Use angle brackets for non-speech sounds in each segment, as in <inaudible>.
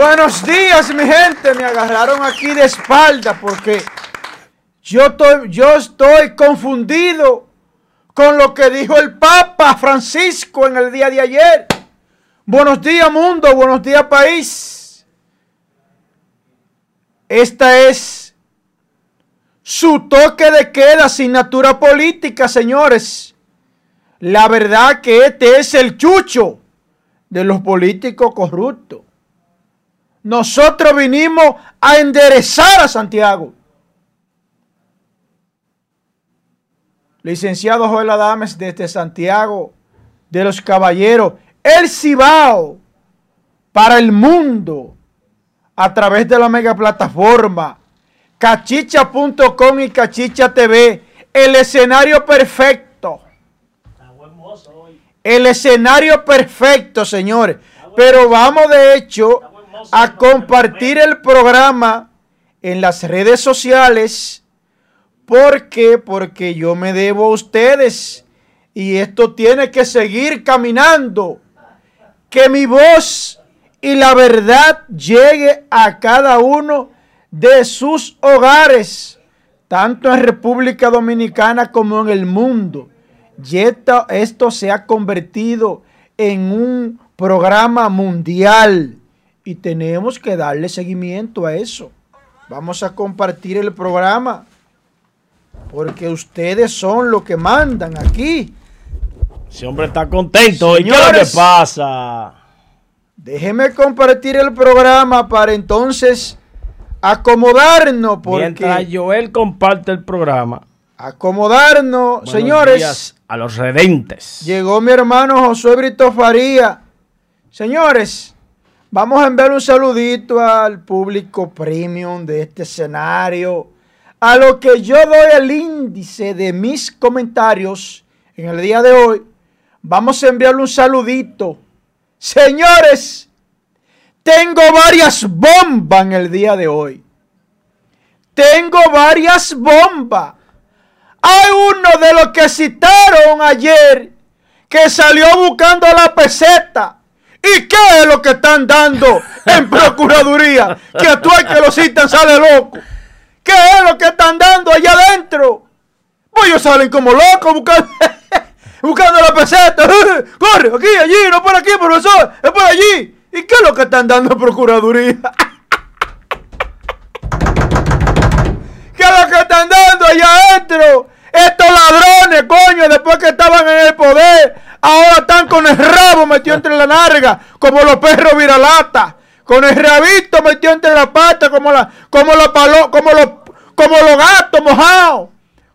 Buenos días, mi gente. Me agarraron aquí de espalda porque yo estoy, yo estoy confundido con lo que dijo el Papa Francisco en el día de ayer. Buenos días, mundo. Buenos días, país. Esta es su toque de queda, asignatura política, señores. La verdad que este es el chucho de los políticos corruptos. Nosotros vinimos a enderezar a Santiago. Licenciado Joel Adames desde Santiago de los Caballeros, el Cibao para el mundo a través de la mega plataforma cachicha.com y cachicha TV, el escenario perfecto. El escenario perfecto, señores. Pero vamos de hecho a compartir el programa en las redes sociales. ¿Por qué? Porque yo me debo a ustedes y esto tiene que seguir caminando. Que mi voz y la verdad llegue a cada uno de sus hogares, tanto en República Dominicana como en el mundo. Y esto, esto se ha convertido en un programa mundial y tenemos que darle seguimiento a eso. Vamos a compartir el programa porque ustedes son los que mandan aquí. Ese hombre está contento. ¿Y qué es lo que pasa? Déjeme compartir el programa para entonces acomodarnos. Porque Mientras Joel comparte el programa. Acomodarnos, Buenos señores. días a los redentes. Llegó mi hermano Josué Brito Faría. Señores, vamos a enviar un saludito al público premium de este escenario. A lo que yo doy el índice de mis comentarios en el día de hoy, vamos a enviarle un saludito. Señores, tengo varias bombas en el día de hoy. Tengo varias bombas. Hay uno de los que citaron ayer que salió buscando la peseta. ¿Y qué es lo que están dando en Procuraduría? Que tú hay que lo citan sale loco. ¿Qué es lo que están dando allá adentro? Pues ellos salen como locos buscando, <laughs> buscando la peseta. <laughs> Corre, aquí, allí, no por aquí, profesor, es por allí. ¿Y qué es lo que están dando en Procuraduría? <laughs> ¿Qué es lo que están dando allá adentro? Estos ladrones, coño, después que estaban en el poder, ahora están con el rabo metido entre la narga, como los perros viralata. Con el rabito metido entre la pata, como la, como la palo, como los, como los gatos mojados.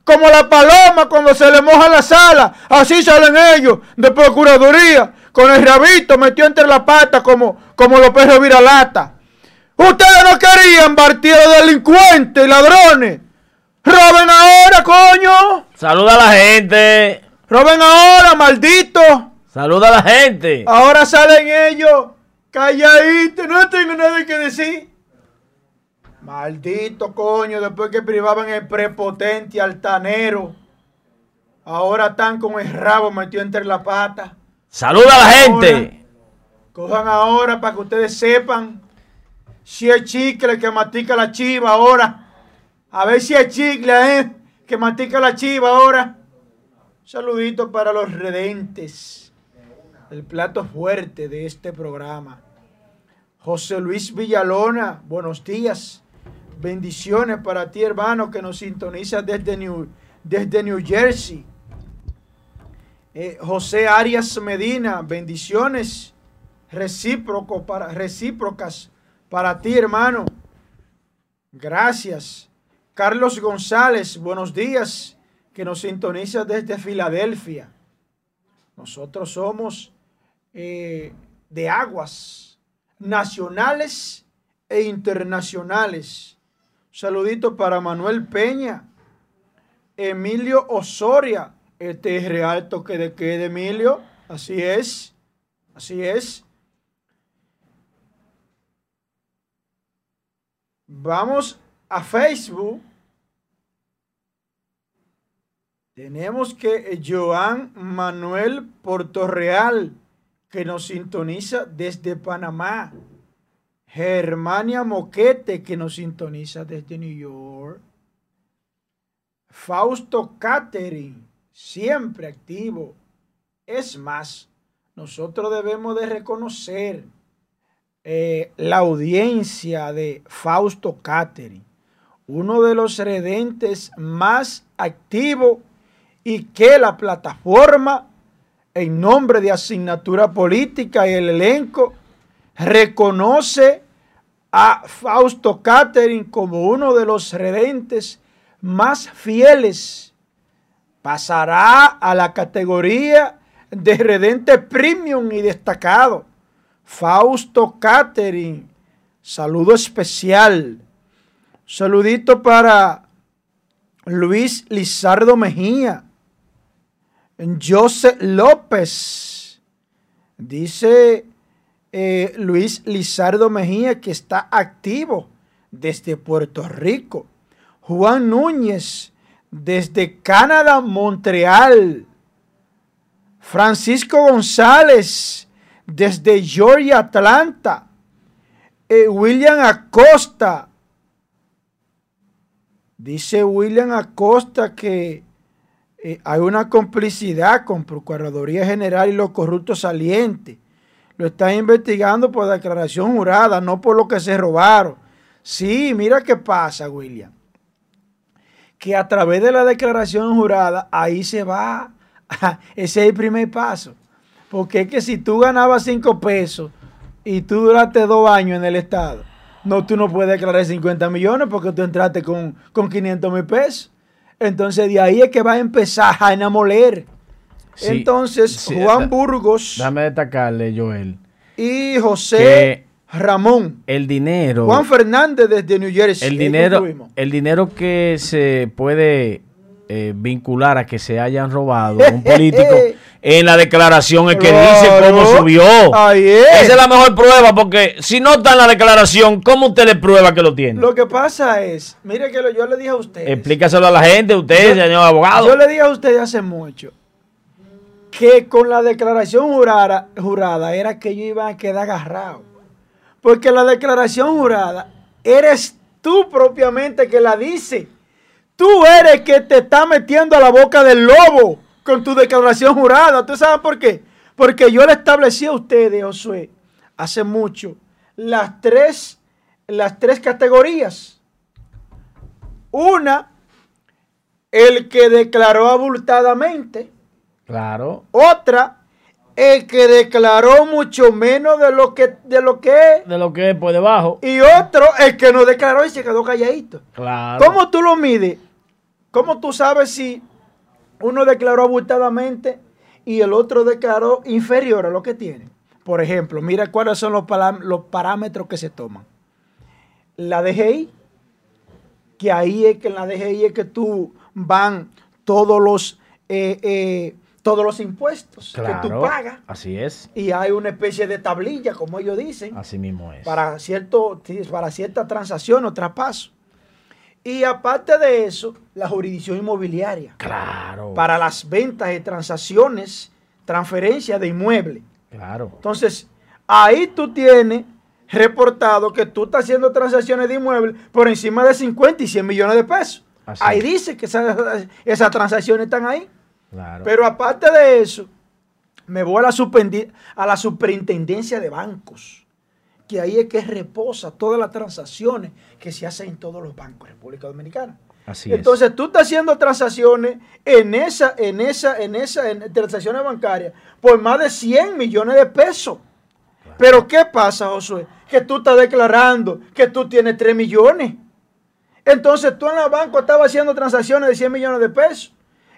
Como la paloma cuando se le moja la sala. Así salen ellos de procuraduría. Con el rabito metido entre la pata como, como los perros viralata. Ustedes no querían partir delincuentes y ladrones. Roben ahora, coño. Saluda a la gente. Roben ahora, maldito. Saluda a la gente. Ahora salen ellos calladitos. No tengo nada que decir. Maldito coño, después que privaban el prepotente altanero. Ahora están con el rabo metido entre la pata. Saluda a la gente. Cojan ahora para que ustedes sepan si es chicle que mastica la chiva ahora. A ver si es chicle, ¿eh? Que mastica la chiva ahora. Saludito para los redentes. El plato fuerte de este programa. José Luis Villalona, buenos días. Bendiciones para ti, hermano, que nos sintoniza desde New, desde New Jersey. Eh, José Arias Medina, bendiciones recíproco para, recíprocas para ti, hermano. Gracias. Carlos González, buenos días, que nos sintoniza desde Filadelfia. Nosotros somos eh, de aguas nacionales e internacionales. Saludito para Manuel Peña, Emilio Osoria. Este es real toque de queda, Emilio. Así es. Así es. Vamos a Facebook. Tenemos que Joan Manuel Portorreal, que nos sintoniza desde Panamá. Germania Moquete, que nos sintoniza desde New York. Fausto Catering, siempre activo. Es más, nosotros debemos de reconocer eh, la audiencia de Fausto Catering, uno de los redentes más activos y que la plataforma en nombre de asignatura política y el elenco reconoce a Fausto Catering como uno de los redentes más fieles. Pasará a la categoría de redente premium y destacado. Fausto Catering, saludo especial. Saludito para Luis Lizardo Mejía, José López. Dice eh, Luis Lizardo Mejía que está activo desde Puerto Rico. Juan Núñez desde Canadá, Montreal. Francisco González desde Georgia, Atlanta. Eh, William Acosta. Dice William Acosta que eh, hay una complicidad con Procuraduría General y los corruptos salientes. Lo están investigando por declaración jurada, no por lo que se robaron. Sí, mira qué pasa, William. Que a través de la declaración jurada, ahí se va. <laughs> Ese es el primer paso. Porque es que si tú ganabas 5 pesos y tú duraste dos años en el Estado, no, tú no puedes declarar 50 millones porque tú entraste con, con 500 mil pesos. Entonces de ahí es que va a empezar a enamoler. Entonces, Juan Burgos. Dame destacarle, Joel. Y José Ramón. El dinero. Juan Fernández desde New Jersey. El dinero, el dinero que se puede eh, vincular a que se hayan robado <laughs> un político en la declaración es que dice cómo subió. Esa es la mejor prueba porque si no está en la declaración, ¿cómo usted le prueba que lo tiene? Lo que pasa es, mire que yo le dije a usted. Explícaselo a la gente, usted, señor abogado. Yo le dije a usted hace mucho que con la declaración jurada, jurada era que yo iba a quedar agarrado. Porque la declaración jurada eres tú propiamente que la dice. Tú eres que te está metiendo a la boca del lobo con tu declaración jurada. ¿Tú sabes por qué? Porque yo le establecí a ustedes, Josué, hace mucho, las tres, las tres categorías. Una, el que declaró abultadamente. Claro. Otra, el que declaró mucho menos de lo que de lo que es. De lo que es por debajo. Y otro, el que no declaró y se quedó calladito. Claro. ¿Cómo tú lo mides? ¿Cómo tú sabes si uno declaró abultadamente y el otro declaró inferior a lo que tiene? Por ejemplo, mira cuáles son los, los parámetros que se toman. La DGI, que ahí es que en la DGI es que tú van todos los eh, eh, todos los impuestos que tú pagas. Así es. Y hay una especie de tablilla, como ellos dicen. Así mismo es. Para, cierto, para cierta transacción o traspaso. Y aparte de eso, la jurisdicción inmobiliaria. Claro. Para las ventas y transacciones, transferencias de inmueble. Claro. Entonces, ahí tú tienes reportado que tú estás haciendo transacciones de inmueble por encima de 50 y 100 millones de pesos. Ahí dice que esas, esas, transacciones están ahí. Claro. Pero aparte de eso, me voy a la, a la superintendencia de bancos que ahí es que reposa todas las transacciones que se hacen en todos los bancos de República Dominicana. Así Entonces tú estás haciendo transacciones en esa, en esa, en esa, en transacciones bancarias por más de 100 millones de pesos. Pero ¿qué pasa, Josué? Que tú estás declarando que tú tienes 3 millones. Entonces tú en la banco estabas haciendo transacciones de 100 millones de pesos.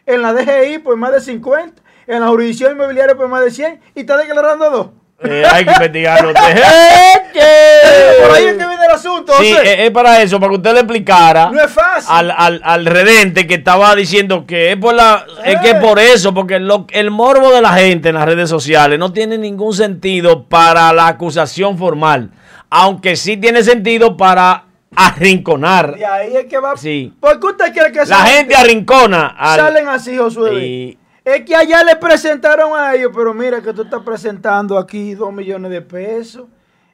En la DGI por más de 50. En la jurisdicción inmobiliaria por más de 100. Y estás declarando dos. Eh, hay que investigarlo. <laughs> Por ahí es que viene el asunto. Sí, es, para eso, para que usted le explicara. No es fácil. Al, al, redente que estaba diciendo que es por la, es que por eso, porque el morbo de la gente en las redes sociales no tiene ningún sentido para la acusación formal, aunque sí tiene sentido para arrinconar. Y ahí es que va. Sí. ¿Por qué usted quiere que la gente arrincona? Salen así, Josué. Es que allá le presentaron a ellos, pero mira que tú estás presentando aquí dos millones de pesos.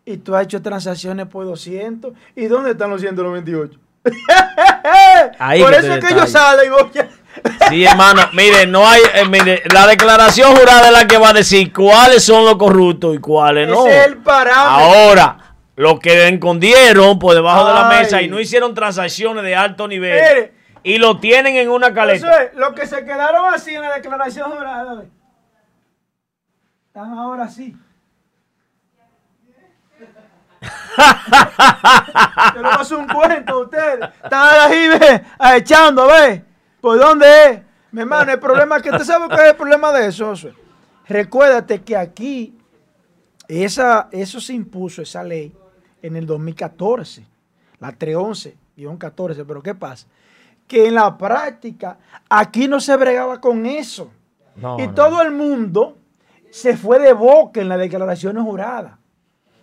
y tú has hecho transacciones por 200. ¿Y dónde están los 198? <laughs> por eso es que ellos salen. Sí, hermano, mire, no hay, eh, mire, la declaración jurada es la que va a decir cuáles son los corruptos y cuáles no. es el parámetro. Ahora, los que escondieron por debajo de la mesa y no hicieron transacciones de alto nivel y lo tienen en una caleta. Eso es, los que se quedaron así en la declaración jurada, están ahora así. <laughs> Yo le paso un cuento a ustedes. Están ahí, ve, echando, ve. ¿Por dónde es? Mi hermano, el problema es que usted sabe cuál es el problema de eso. Recuérdate que aquí esa, eso se impuso, esa ley, en el 2014, la 311-14. Pero ¿qué pasa? Que en la práctica aquí no se bregaba con eso. y todo el mundo se fue de boca en las declaraciones juradas,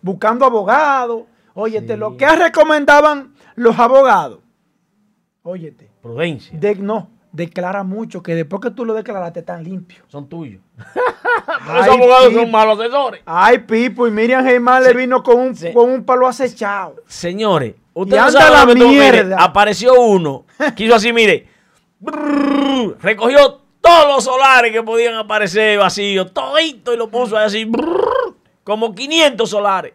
buscando abogados. Óyete, lo que recomendaban los abogados. Óyete. Prudencia. De, no, declara mucho que después que tú lo declaraste están limpios. Son tuyos. <laughs> Los abogados son malos asesores. Ay, Pipo, y Miriam Germán le vino con un, con un palo acechado. Señores, ustedes la mierda. apareció uno, quiso así, mire, recogió todos los solares que podían aparecer vacíos, todito y lo puso así, como 500 solares.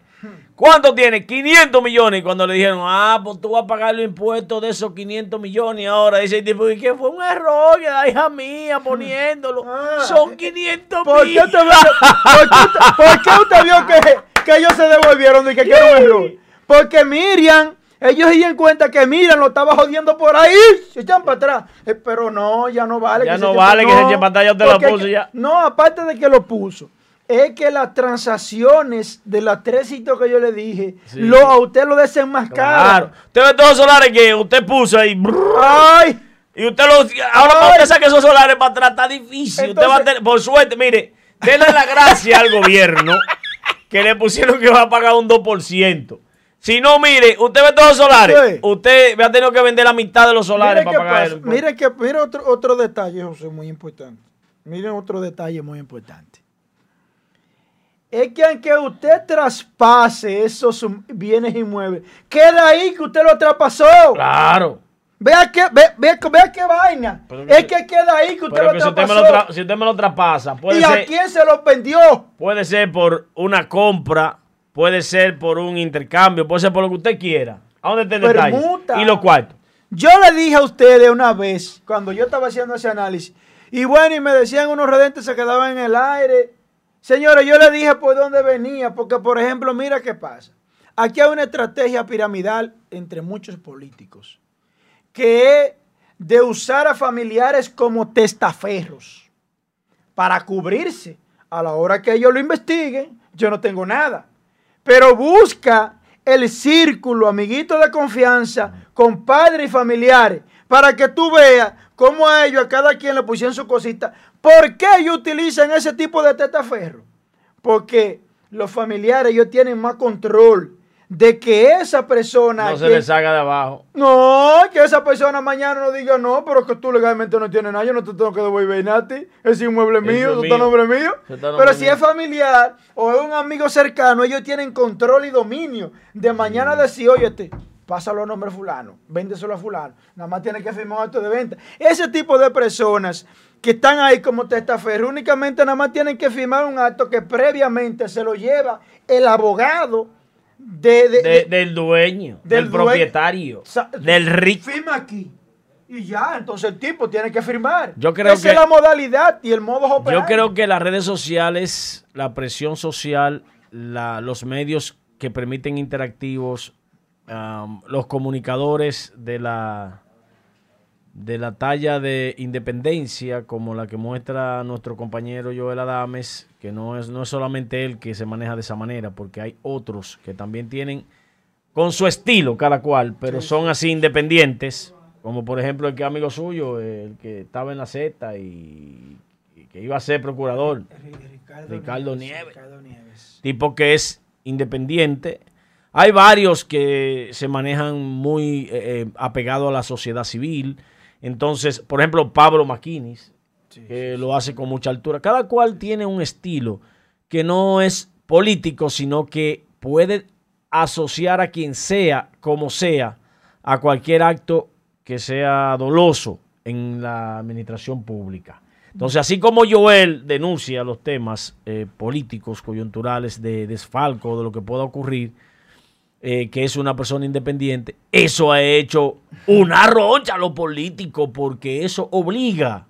¿Cuánto tiene? 500 millones. Y cuando le dijeron, ah, pues tú vas a pagar los impuestos de esos 500 millones. Y ahora dice el tipo, ¿y qué fue un error que la hija mía poniéndolo? Ah. Son 500 ¿Por qué usted, ¿por, qué usted, vio que, que, ellos se devolvieron y que era un error? Porque Miriam, ellos se dieron cuenta que Miriam lo estaba jodiendo por ahí. Se echan para atrás. Eh, pero no, ya no vale. Ya no vale que se echen para atrás, ya te lo puso ya. No, aparte de que lo puso es que las transacciones de las tres sitios que yo le dije, lo, a usted lo desenmascara. Claro. Usted ve todos los solares que usted puso ahí. ¡Ay! Y usted los. Ahora para usted saque esos solares para atrás está difícil. usted va a tener, por suerte, mire, denle la gracia al gobierno que le pusieron que va a pagar un 2%. Si no, mire, usted ve todos los solares. Usted va a tener que vender la mitad de los solares para pagar el Mire, que, mire otro, otro detalle, José, muy importante. Miren otro detalle muy importante es que aunque usted traspase esos bienes inmuebles, queda ahí que usted lo traspasó. Claro. Vea qué, ve, qué vaina. es que queda ahí que usted lo traspasó. Si usted, me lo traspasa, puede ¿Y a quién se lo vendió? Puede ser por una compra, puede ser por un intercambio, puede ser por lo que usted quiera. ¿A dónde está el detalle? Y los cuartos. Yo le dije a ustedes una vez, cuando yo estaba haciendo ese análisis, y bueno, y me decían unos redentes se quedaban en el aire Señores, yo le dije por dónde venía, porque por ejemplo, mira qué pasa. Aquí hay una estrategia piramidal entre muchos políticos, que es de usar a familiares como testaferros para cubrirse. A la hora que ellos lo investiguen, yo no tengo nada. Pero busca el círculo, amiguito de confianza, compadres y familiares, para que tú veas cómo a ellos, a cada quien le pusieron su cosita. ¿Por qué ellos utilizan ese tipo de testaferro? Porque los familiares ellos tienen más control de que esa persona... No se les haga de abajo. No, que esa persona mañana no diga, no, pero que tú legalmente no tienes nada, yo no te tengo que devolver a ti, es inmueble mío, es nombre mío. pero si es familiar o es un amigo cercano, ellos tienen control y dominio de mañana decir, oye, pásalo a nombre fulano, véndeselo a fulano, nada más tiene que firmar un acto de venta. Ese tipo de personas que están ahí como testaferro, únicamente nada más tienen que firmar un acto que previamente se lo lleva el abogado de, del dueño, del, propietario, del rico. Firma aquí. Y ya, entonces el tipo tiene que firmar. Yo creo Esa es la modalidad y el modo operandi. Yo creo que las redes sociales, la presión social, los medios que permiten interactivos, los comunicadores de la de la talla de independencia como la que muestra nuestro compañero Joel Adames, que no es, no es solamente él que se maneja de esa manera, porque hay otros que también tienen con su estilo cada cual, pero son así independientes, como por ejemplo el que amigo suyo, el que estaba en la Z y, que iba a ser procurador, Ricardo, Nieves, tipo que es independiente. Hay varios que se manejan muy eh, eh, apegados a la sociedad civil, entonces, por ejemplo, Pablo Maquinis, que lo hace con mucha altura. Cada cual tiene un estilo que no es político, sino que puede asociar a quien sea, como sea, a cualquier acto que sea doloso en la administración pública. Entonces, así como Joel denuncia los temas eh, políticos, coyunturales de desfalco, de lo que pueda ocurrir, eh, que es una persona independiente, eso ha hecho una roncha a lo político, porque eso obliga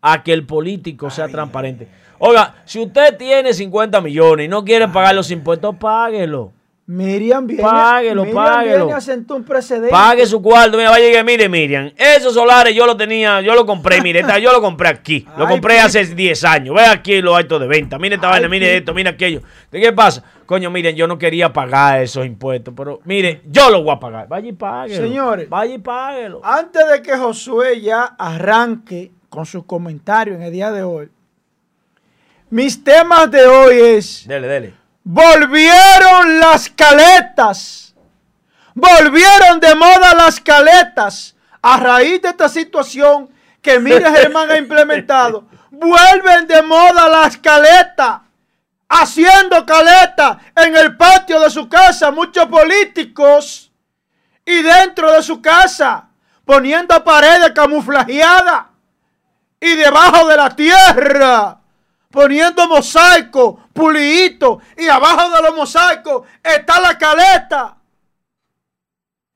a que el político sea transparente. Oiga, si usted tiene 50 millones y no quiere pagar los impuestos, páguelo. Miriam viene, páguelo, Miriam páguelo. Viene un precedente. Pague su cuarto. Mira, vaya y mire, Miriam, esos solares yo los tenía, yo lo compré, mire, yo lo compré aquí. <laughs> Lo compré hace 10 años. Ve aquí los actos de venta. Mire esta vaina, mire esto, mire aquello. ¿De qué pasa? Coño, miren, yo no quería pagar esos impuestos, pero mire, yo los voy a pagar. Vaya y páguelo. Señores, vaya y páguelo. Antes de que Josué ya arranque con sus comentarios en el día de hoy, mis temas de hoy es. Dele, dele. Volvieron las caletas. Volvieron de moda las caletas. A raíz de esta situación que Mira <laughs> Germán ha implementado. Vuelven de moda las caletas. Haciendo caleta en el patio de su casa. Muchos políticos. Y dentro de su casa. Poniendo paredes camuflajeadas. Y debajo de la tierra poniendo mosaico, pulito, y abajo de los mosaicos está la caleta.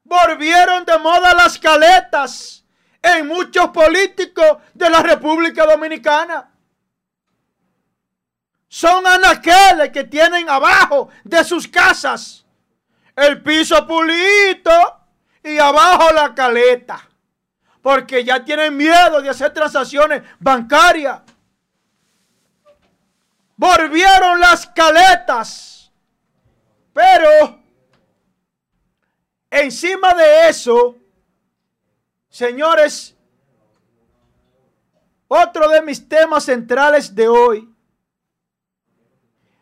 Volvieron de moda las caletas en muchos políticos de la República Dominicana. Son anaqueles que tienen abajo de sus casas el piso pulito y abajo la caleta. Porque ya tienen miedo de hacer transacciones bancarias volvieron las caletas. Pero encima de eso, señores, otro de mis temas centrales de hoy,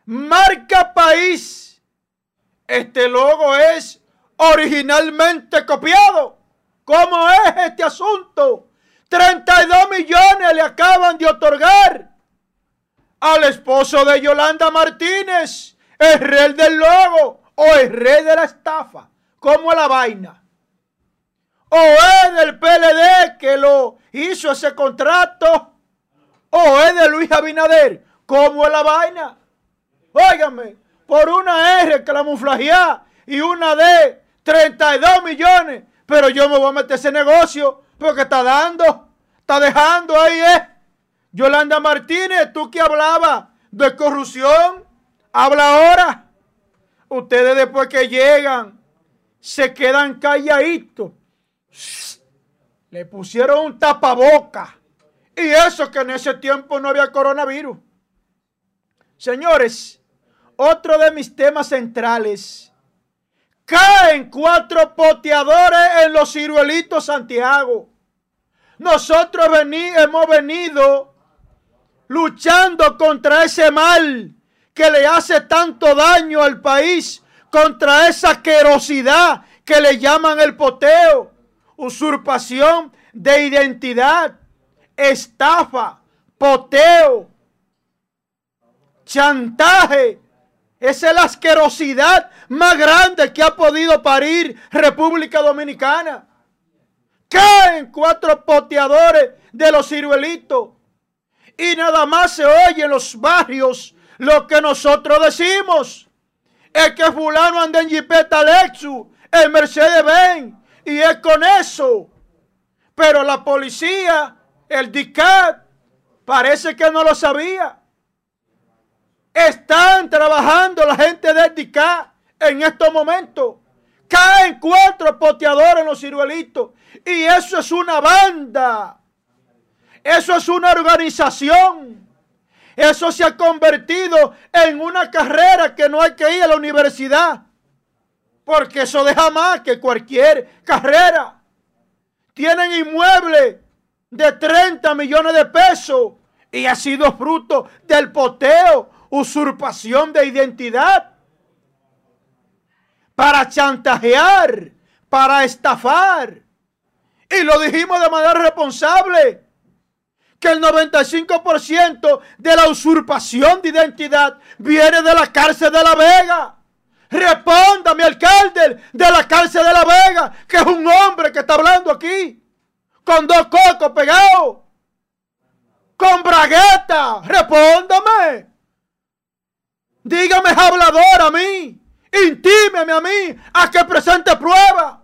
marca país. Este logo es originalmente copiado. ¿Cómo es este asunto? 32 millones le acaban de otorgar al esposo de Yolanda Martínez, el rey del logo o el rey de la estafa. como la vaina? O es del PLD que lo hizo ese contrato, o es de Luis Abinader. como la vaina? Óigame, por una R que la muflagía y una D, 32 millones. Pero yo me voy a meter ese negocio porque está dando, está dejando ahí, ¿eh? Yolanda Martínez, tú que hablabas de corrupción, habla ahora. Ustedes después que llegan, se quedan calladitos. Le pusieron un tapaboca. Y eso que en ese tiempo no había coronavirus. Señores, otro de mis temas centrales. Caen cuatro poteadores en los ciruelitos Santiago. Nosotros hemos venido luchando contra ese mal que le hace tanto daño al país, contra esa asquerosidad que le llaman el poteo, usurpación de identidad, estafa, poteo, chantaje. Esa es la asquerosidad más grande que ha podido parir República Dominicana. Caen cuatro poteadores de los ciruelitos y nada más se oye en los barrios lo que nosotros decimos. Es que fulano anda en Jipeta Lexus, en Mercedes Benz, y es con eso. Pero la policía, el DICAT, parece que no lo sabía. Están trabajando la gente del DICAT en estos momentos. Caen cuatro poteadores en los ciruelitos. Y eso es una banda eso es una organización. Eso se ha convertido en una carrera que no hay que ir a la universidad. Porque eso deja más que cualquier carrera. Tienen inmuebles de 30 millones de pesos y ha sido fruto del poteo, usurpación de identidad. Para chantajear, para estafar. Y lo dijimos de manera responsable que el 95% de la usurpación de identidad viene de la cárcel de La Vega. Responda, mi alcalde de la cárcel de La Vega, que es un hombre que está hablando aquí, con dos cocos pegados, con bragueta. Respóndame. Dígame hablador a mí. Intímeme a mí a que presente prueba.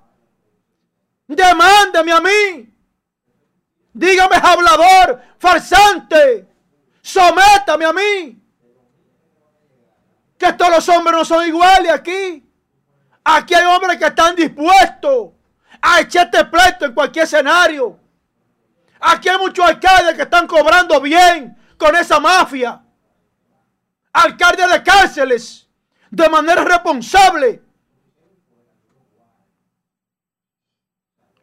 Demándeme a mí. Dígame hablador, farsante. Sométame a mí. Que todos los hombres no son iguales aquí. Aquí hay hombres que están dispuestos a echarte pleito en cualquier escenario. Aquí hay muchos alcaldes que están cobrando bien con esa mafia. Alcaldes de cárceles de manera responsable.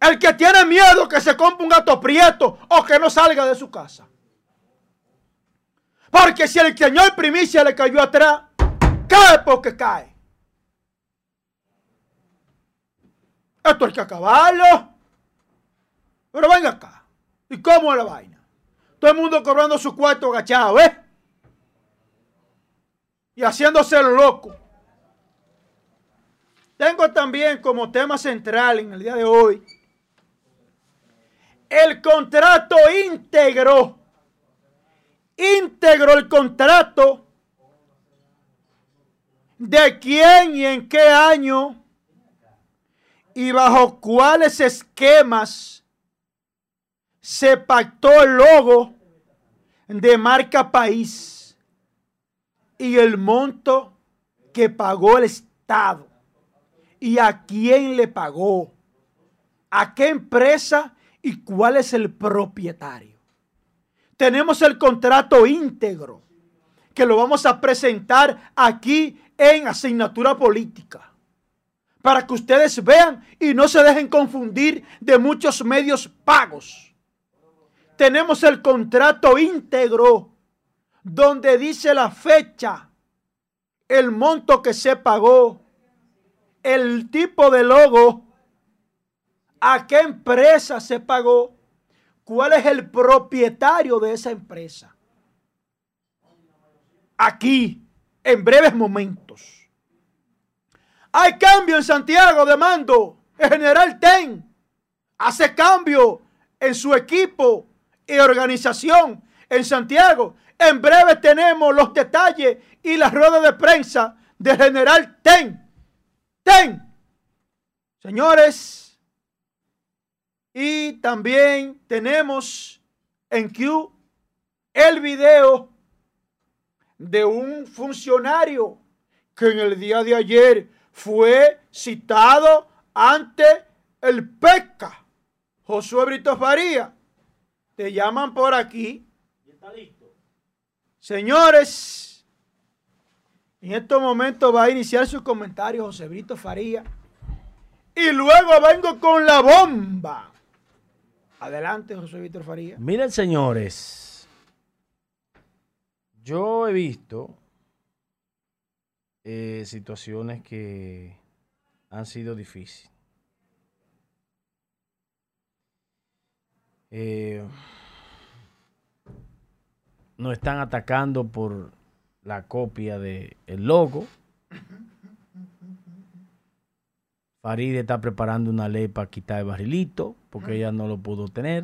El que tiene miedo que se compre un gato prieto o que no salga de su casa. Porque si el Señor primicia le cayó atrás, cae porque cae. Esto hay que acabarlo. Pero venga acá. ¿Y cómo es la vaina? Todo el mundo cobrando su cuarto agachado, ¿eh? Y haciéndose loco. Tengo también como tema central en el día de hoy el contrato íntegro. Íntegro el contrato. De quién y en qué año y bajo cuáles esquemas se pactó el logo de marca país y el monto que pagó el Estado. Y a quién le pagó, a qué empresa y cuál es el propietario. Tenemos el contrato íntegro que lo vamos a presentar aquí en asignatura política. Para que ustedes vean y no se dejen confundir de muchos medios pagos. Tenemos el contrato íntegro donde dice la fecha, el monto que se pagó, el tipo de logo a qué empresa se pagó, cuál es el propietario de esa empresa. Aquí, en breves momentos. Hay cambio en Santiago de mando. El general Ten hace cambio en su equipo y organización en Santiago. En breve tenemos los detalles y las ruedas de prensa del general Ten. Ten. Señores, y también tenemos en Q el video de un funcionario que en el día de ayer fue citado ante el PECA. Josué Brito Faría. Te llaman por aquí. está listo. Señores, en estos momentos va a iniciar su comentario José Brito Faría. Y luego vengo con la bomba. Adelante, José Víctor Faría. Miren, señores, yo he visto eh, situaciones que han sido difíciles. Eh, nos están atacando por la copia del el logo. Faride está preparando una ley para quitar el barrilito, porque ella no lo pudo tener.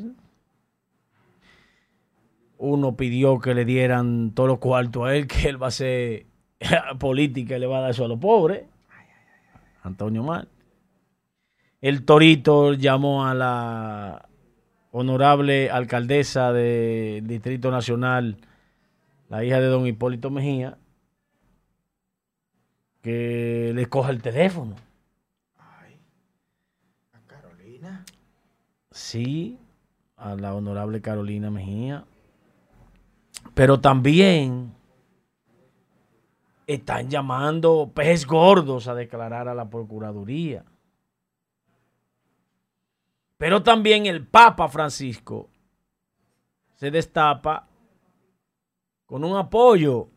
Uno pidió que le dieran todos los cuartos a él, <laughs> que él va a ser <laughs> política y le va a dar eso a los pobres. Antonio Mar. El Torito llamó a la honorable alcaldesa del Distrito Nacional, la hija de don Hipólito Mejía, que le coja el teléfono Sí, a la honorable Carolina Mejía. Pero también están llamando peces gordos a declarar a la Procuraduría. Pero también el Papa Francisco se destapa con un apoyo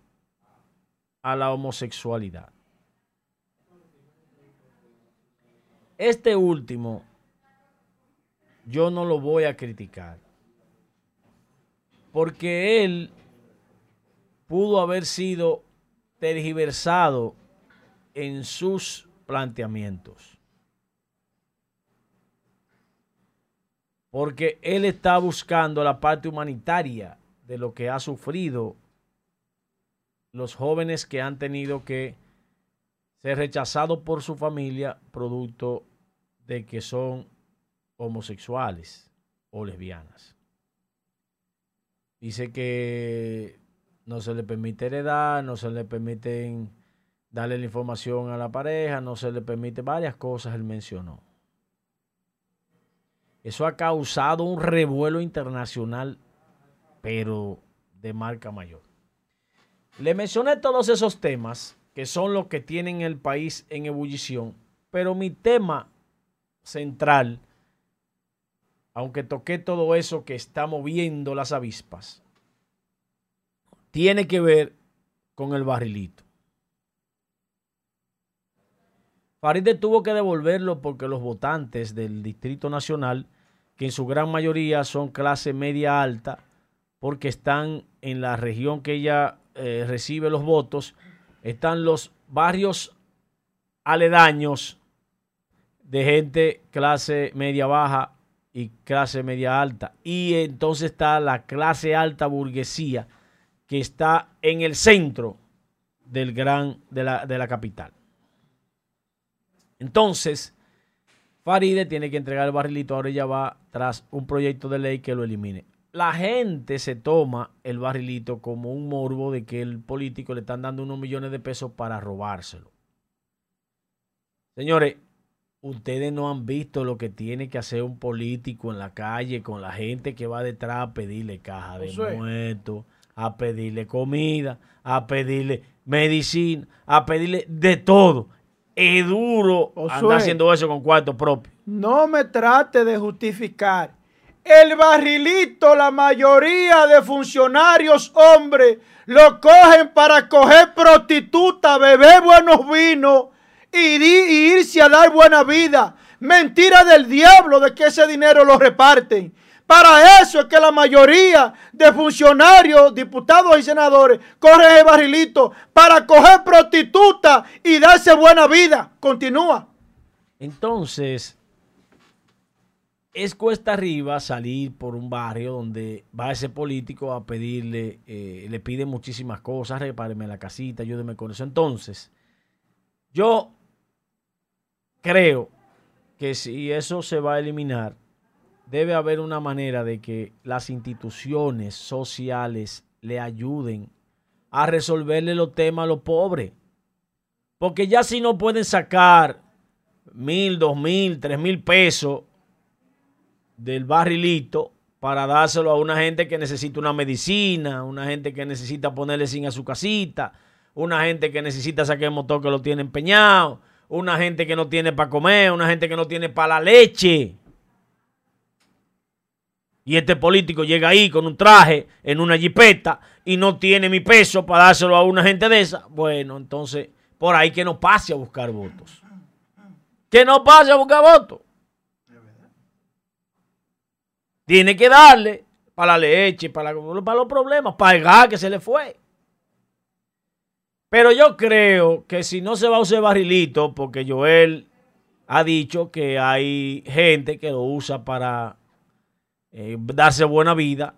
a la homosexualidad. Este último yo no lo voy a criticar. Porque él pudo haber sido tergiversado en sus planteamientos. Porque él está buscando la parte humanitaria de lo que ha sufrido los jóvenes que han tenido que ser rechazados por su familia producto de que son homosexuales o lesbianas. Dice que no se le permite heredar, no se le permiten darle la información a la pareja, no se le permite varias cosas, él mencionó. Eso ha causado un revuelo internacional, pero de marca mayor. Le mencioné todos esos temas que son los que tienen el país en ebullición, pero mi tema central, aunque toqué todo eso que está moviendo las avispas, tiene que ver con el barrilito. Faride tuvo que devolverlo porque los votantes del Distrito Nacional, que en su gran mayoría son clase media alta, porque están en la región que ella eh, recibe los votos, están los barrios aledaños de gente clase media baja y clase media alta. Y entonces está la clase alta burguesía que está en el centro del gran, de la, de la capital. Entonces, Faride tiene que entregar el barrilito, ahora ella va tras un proyecto de ley que lo elimine. La gente se toma el barrilito como un morbo de que el político le están dando unos millones de pesos para robárselo. Señores, ustedes no han visto lo que tiene que hacer un político en la calle con la gente que va detrás a pedirle caja de muertos, a pedirle comida, a pedirle medicina, a pedirle de todo es duro andar haciendo eso con cuarto propio. No me trate de justificar. El barrilito, la mayoría de funcionarios hombres lo cogen para coger prostituta, beber buenos vinos y, y irse a dar buena vida. Mentira del diablo de que ese dinero lo reparten. Para eso es que la mayoría de funcionarios, diputados y senadores corren el barrilito para coger prostituta y darse buena vida. Continúa. Entonces, es cuesta arriba salir por un barrio donde va ese político a pedirle, eh, le pide muchísimas cosas, repáreme la casita, ayúdeme con eso. Entonces, yo creo que si eso se va a eliminar, debe haber una manera de que las instituciones sociales le ayuden a resolverle los temas a los pobres. Porque ya si no pueden sacar mil, dos mil, tres mil pesos del barrilito para dárselo a una gente que necesita una medicina, una gente que necesita ponerle sin a su casita, una gente que necesita sacar el motor que lo tiene empeñado, una gente que no tiene para comer, una gente que no tiene para la leche y este político llega ahí con un traje en una jipeta y no tiene mi peso para dárselo a una gente de esa, bueno, entonces por ahí que no pase a buscar votos. Que no pase a buscar votos. Tiene que darle para la leche, para, para los problemas, para el gas que se le fue. Pero yo creo que si no se va a usar barrilito, porque Joel ha dicho que hay gente que lo usa para eh, darse buena vida.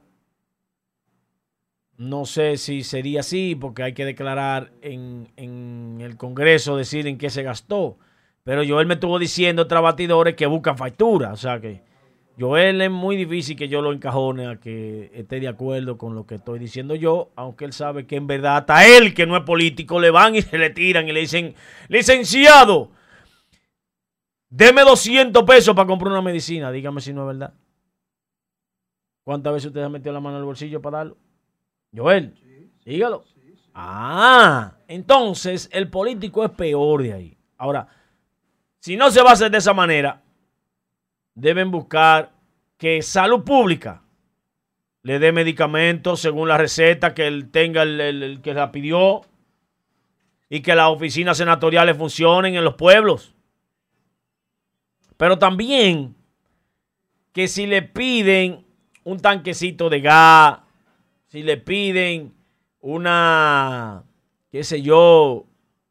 No sé si sería así, porque hay que declarar en, el Congreso, decir en qué se gastó. Pero Joel me estuvo diciendo otros batidores que buscan factura. O sea que Joel es muy difícil que yo lo encajone a que esté de acuerdo con lo que estoy diciendo yo, aunque él sabe que en verdad hasta él, que no es político, le van y <laughs> se le tiran y le dicen, licenciado, deme 200 pesos para comprar una medicina. Dígame si no es verdad. ¿Cuántas veces usted ha metido la mano en el bolsillo para darlo? Joel, dígalo. ah, entonces el político es peor de ahí. Ahora, si no se va a hacer de esa manera, deben buscar que salud pública le dé medicamentos según la receta que él tenga el, que la pidió y que las oficinas senatoriales funcionen en los pueblos. Pero también que si le piden un tanquecito de gas, si le piden una, qué sé yo,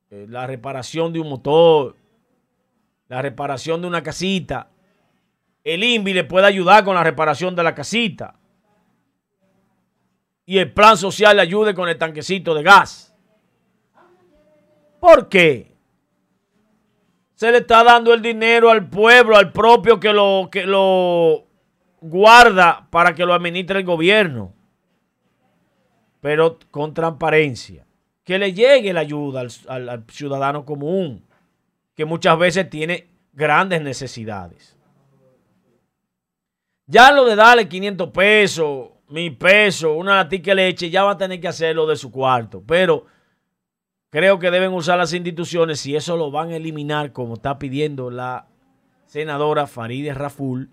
eh, la reparación de un motor, la reparación de una casita. El INVI le puede ayudar con la reparación de la casita. Y el plan social le ayude con el tanquecito de gas. ¿Por qué? Se le está dando el dinero al pueblo, al propio que lo, que lo guarda para que lo administre el gobierno. Pero con transparencia. Que le llegue la ayuda al, al ciudadano común, que muchas veces tiene grandes necesidades. Ya lo de darle 500 pesos, mil pesos, una latica de leche, ya va a tener que hacerlo de su cuarto. Pero creo que deben usar las instituciones, si eso lo van a eliminar, como está pidiendo la senadora Farideh Raful,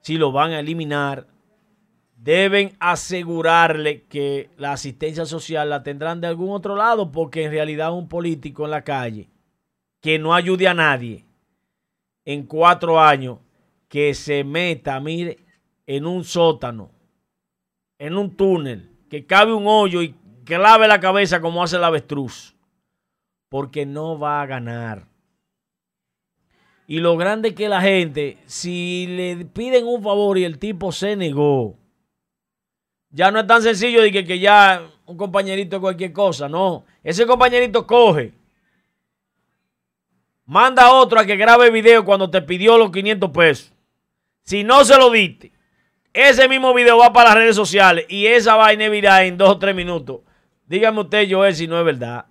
si lo van a eliminar, deben asegurarle que la asistencia social la tendrán de algún otro lado, porque en realidad un político en la calle que no ayude a nadie en cuatro años, que se meta, mire, en un sótano, en un túnel, que cabe un hoyo y clave la cabeza como hace el avestruz, porque no va a ganar. Y lo grande que la gente, si le piden un favor y el tipo se negó, ya no es tan sencillo de que, que ya un compañerito cualquier cosa, no. Ese compañerito coge, manda a otro a que grabe video cuando te pidió los 500 pesos. Si no se lo diste, ese mismo video va para las redes sociales y esa vaina viral en dos o tres minutos. Dígame usted, Joel, si no es verdad.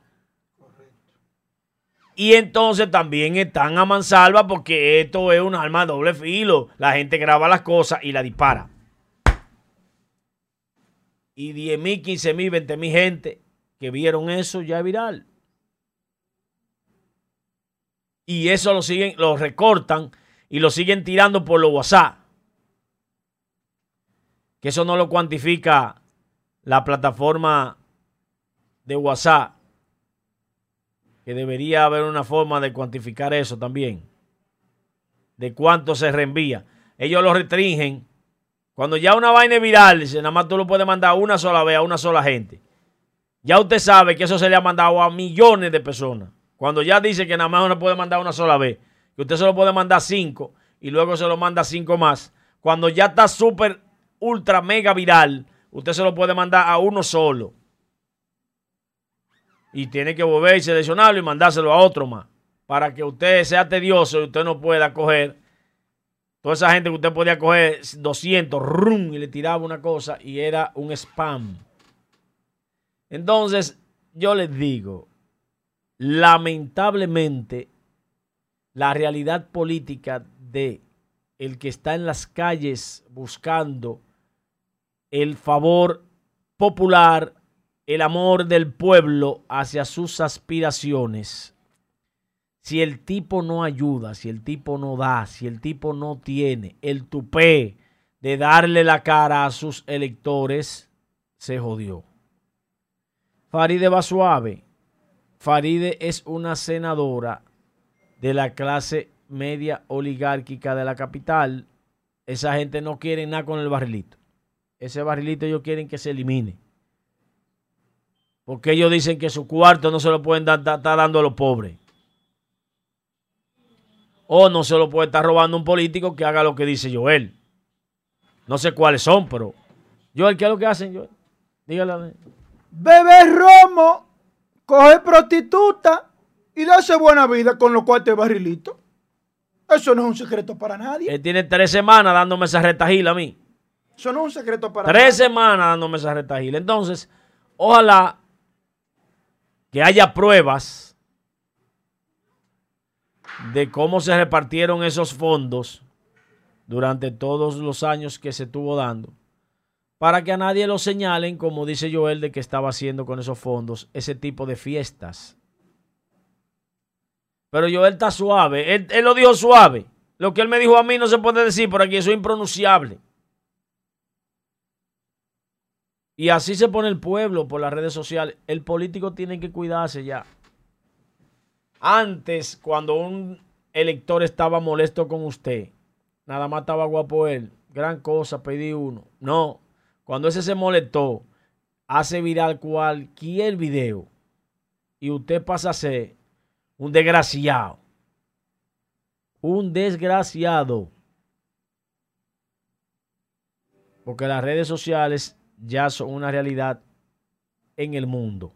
Y entonces también están a mansalva porque esto es un arma de doble filo. La gente graba las cosas y la dispara. Y 10 mil, 15 mil, 20 mil gente que vieron eso ya es viral. Y eso lo siguen, lo recortan y lo siguen tirando por los WhatsApp. Que eso no lo cuantifica la plataforma de WhatsApp. Que debería haber una forma de cuantificar eso también. De cuánto se reenvía. Ellos lo restringen. Cuando ya una vaina es viral, dice, nada más tú lo puedes mandar una sola vez a una sola gente. Ya usted sabe que eso se le ha mandado a millones de personas. Cuando ya dice que nada más uno puede mandar una sola vez que usted se lo puede mandar cinco y luego se lo manda cinco más. Cuando ya está súper, ultra, mega viral, usted se lo puede mandar a uno solo. Y tiene que volver y seleccionarlo y mandárselo a otro más. Para que usted sea tedioso y usted no pueda coger. Toda esa gente que usted podía coger 200, rum, y le tiraba una cosa y era un spam. Entonces, yo les digo, lamentablemente, la realidad política de el que está en las calles buscando el favor popular, el amor del pueblo hacia sus aspiraciones. Si el tipo no ayuda, si el tipo no da, si el tipo no tiene el tupé de darle la cara a sus electores, se jodió. Faride va suave. Faride es una senadora de la clase media oligárquica de la capital, esa gente no quiere nada con el barrilito. Ese barrilito ellos quieren que se elimine. Porque ellos dicen que su cuarto no se lo pueden dar, estar dando a los pobres. O no se lo puede estar robando un político que haga lo que dice Joel. No sé cuáles son, pero. Joel, ¿qué es lo que hacen, Joel? Dígale. Bebe romo, coge prostituta y darse buena vida con los cuartos de barrilito. Eso no es un secreto para nadie. Él tiene tres semanas dándome esa retajila a mí. Eso no es un secreto para nadie. Tres semanas dándome esa retajila. Entonces, ojalá que haya pruebas de cómo se repartieron esos fondos durante todos los años que se estuvo dando, para que a nadie lo señalen, como dice Joel, de que estaba haciendo con esos fondos ese tipo de fiestas pero yo él está suave. Él, lo dijo suave. Lo que él me dijo a mí no se puede decir por aquí. Eso es impronunciable. Y así se pone el pueblo por las redes sociales. El político tiene que cuidarse ya. Antes, cuando un elector estaba molesto con usted, nada más estaba guapo él. Gran cosa, pedí uno. No, cuando ese se molestó, hace viral cualquier video y usted pasa a ser un desgraciado. Un desgraciado. Porque las redes sociales ya son una realidad en el mundo.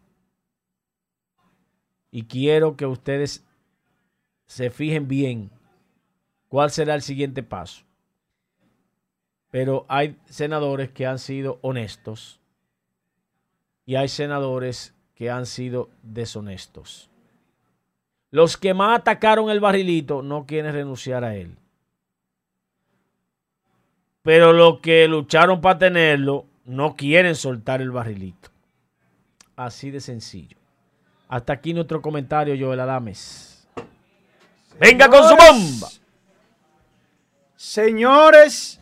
Y quiero que ustedes se fijen bien cuál será el siguiente paso. Pero hay senadores que han sido honestos y hay senadores que han sido deshonestos. Los que más atacaron el barrilito no quieren renunciar a él. Pero los que lucharon para tenerlo no quieren soltar el barrilito. Así de sencillo. Hasta aquí nuestro comentario, Joel Adames. Venga con su bomba. Señores,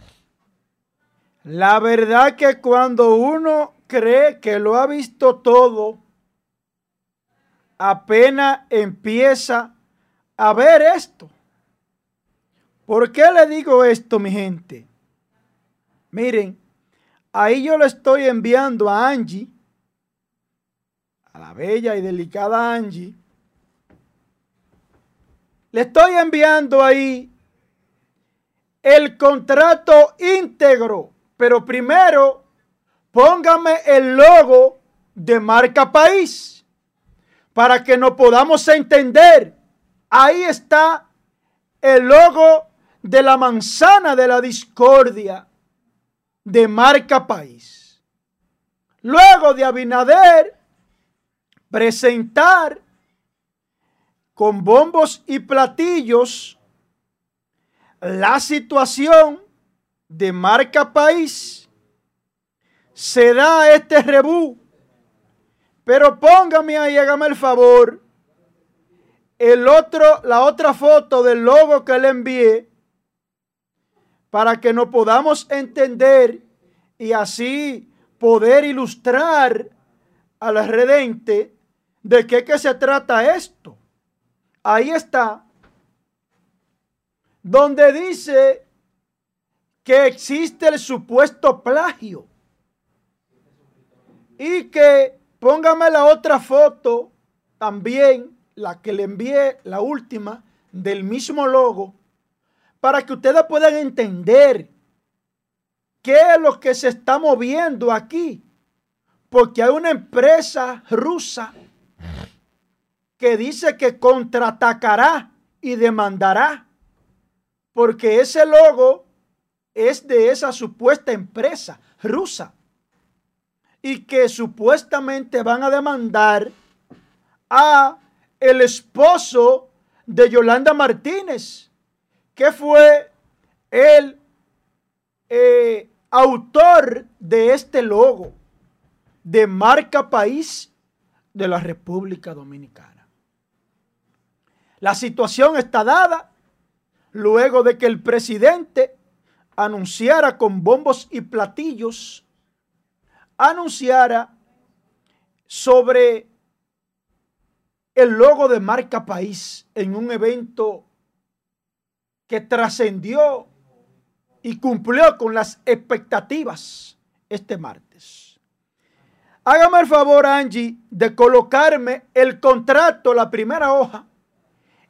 la verdad que cuando uno cree que lo ha visto todo, apenas empieza a ver esto. ¿Por qué le digo esto, mi gente? Miren, ahí yo le estoy enviando a Angie, a la bella y delicada Angie, le estoy enviando ahí el contrato íntegro, pero primero póngame el logo de marca país para que nos podamos entender. Ahí está el logo de la manzana de la discordia de marca país. Luego de Abinader presentar con bombos y platillos la situación de marca país, se da este rebú pero póngame ahí, hágame el favor. El otro, la otra foto del logo que le envié para que nos podamos entender y así poder ilustrar a la redente de qué que se trata esto. Ahí está. Donde dice que existe el supuesto plagio y que Póngame la otra foto también, la que le envié, la última, del mismo logo, para que ustedes puedan entender qué es lo que se está moviendo aquí. Porque hay una empresa rusa que dice que contraatacará y demandará. Porque ese logo es de esa supuesta empresa rusa y que supuestamente van a demandar a el esposo de Yolanda Martínez, que fue el eh, autor de este logo de marca país de la República Dominicana. La situación está dada luego de que el presidente anunciara con bombos y platillos anunciara sobre el logo de marca país en un evento que trascendió y cumplió con las expectativas este martes. Hágame el favor, Angie, de colocarme el contrato, la primera hoja,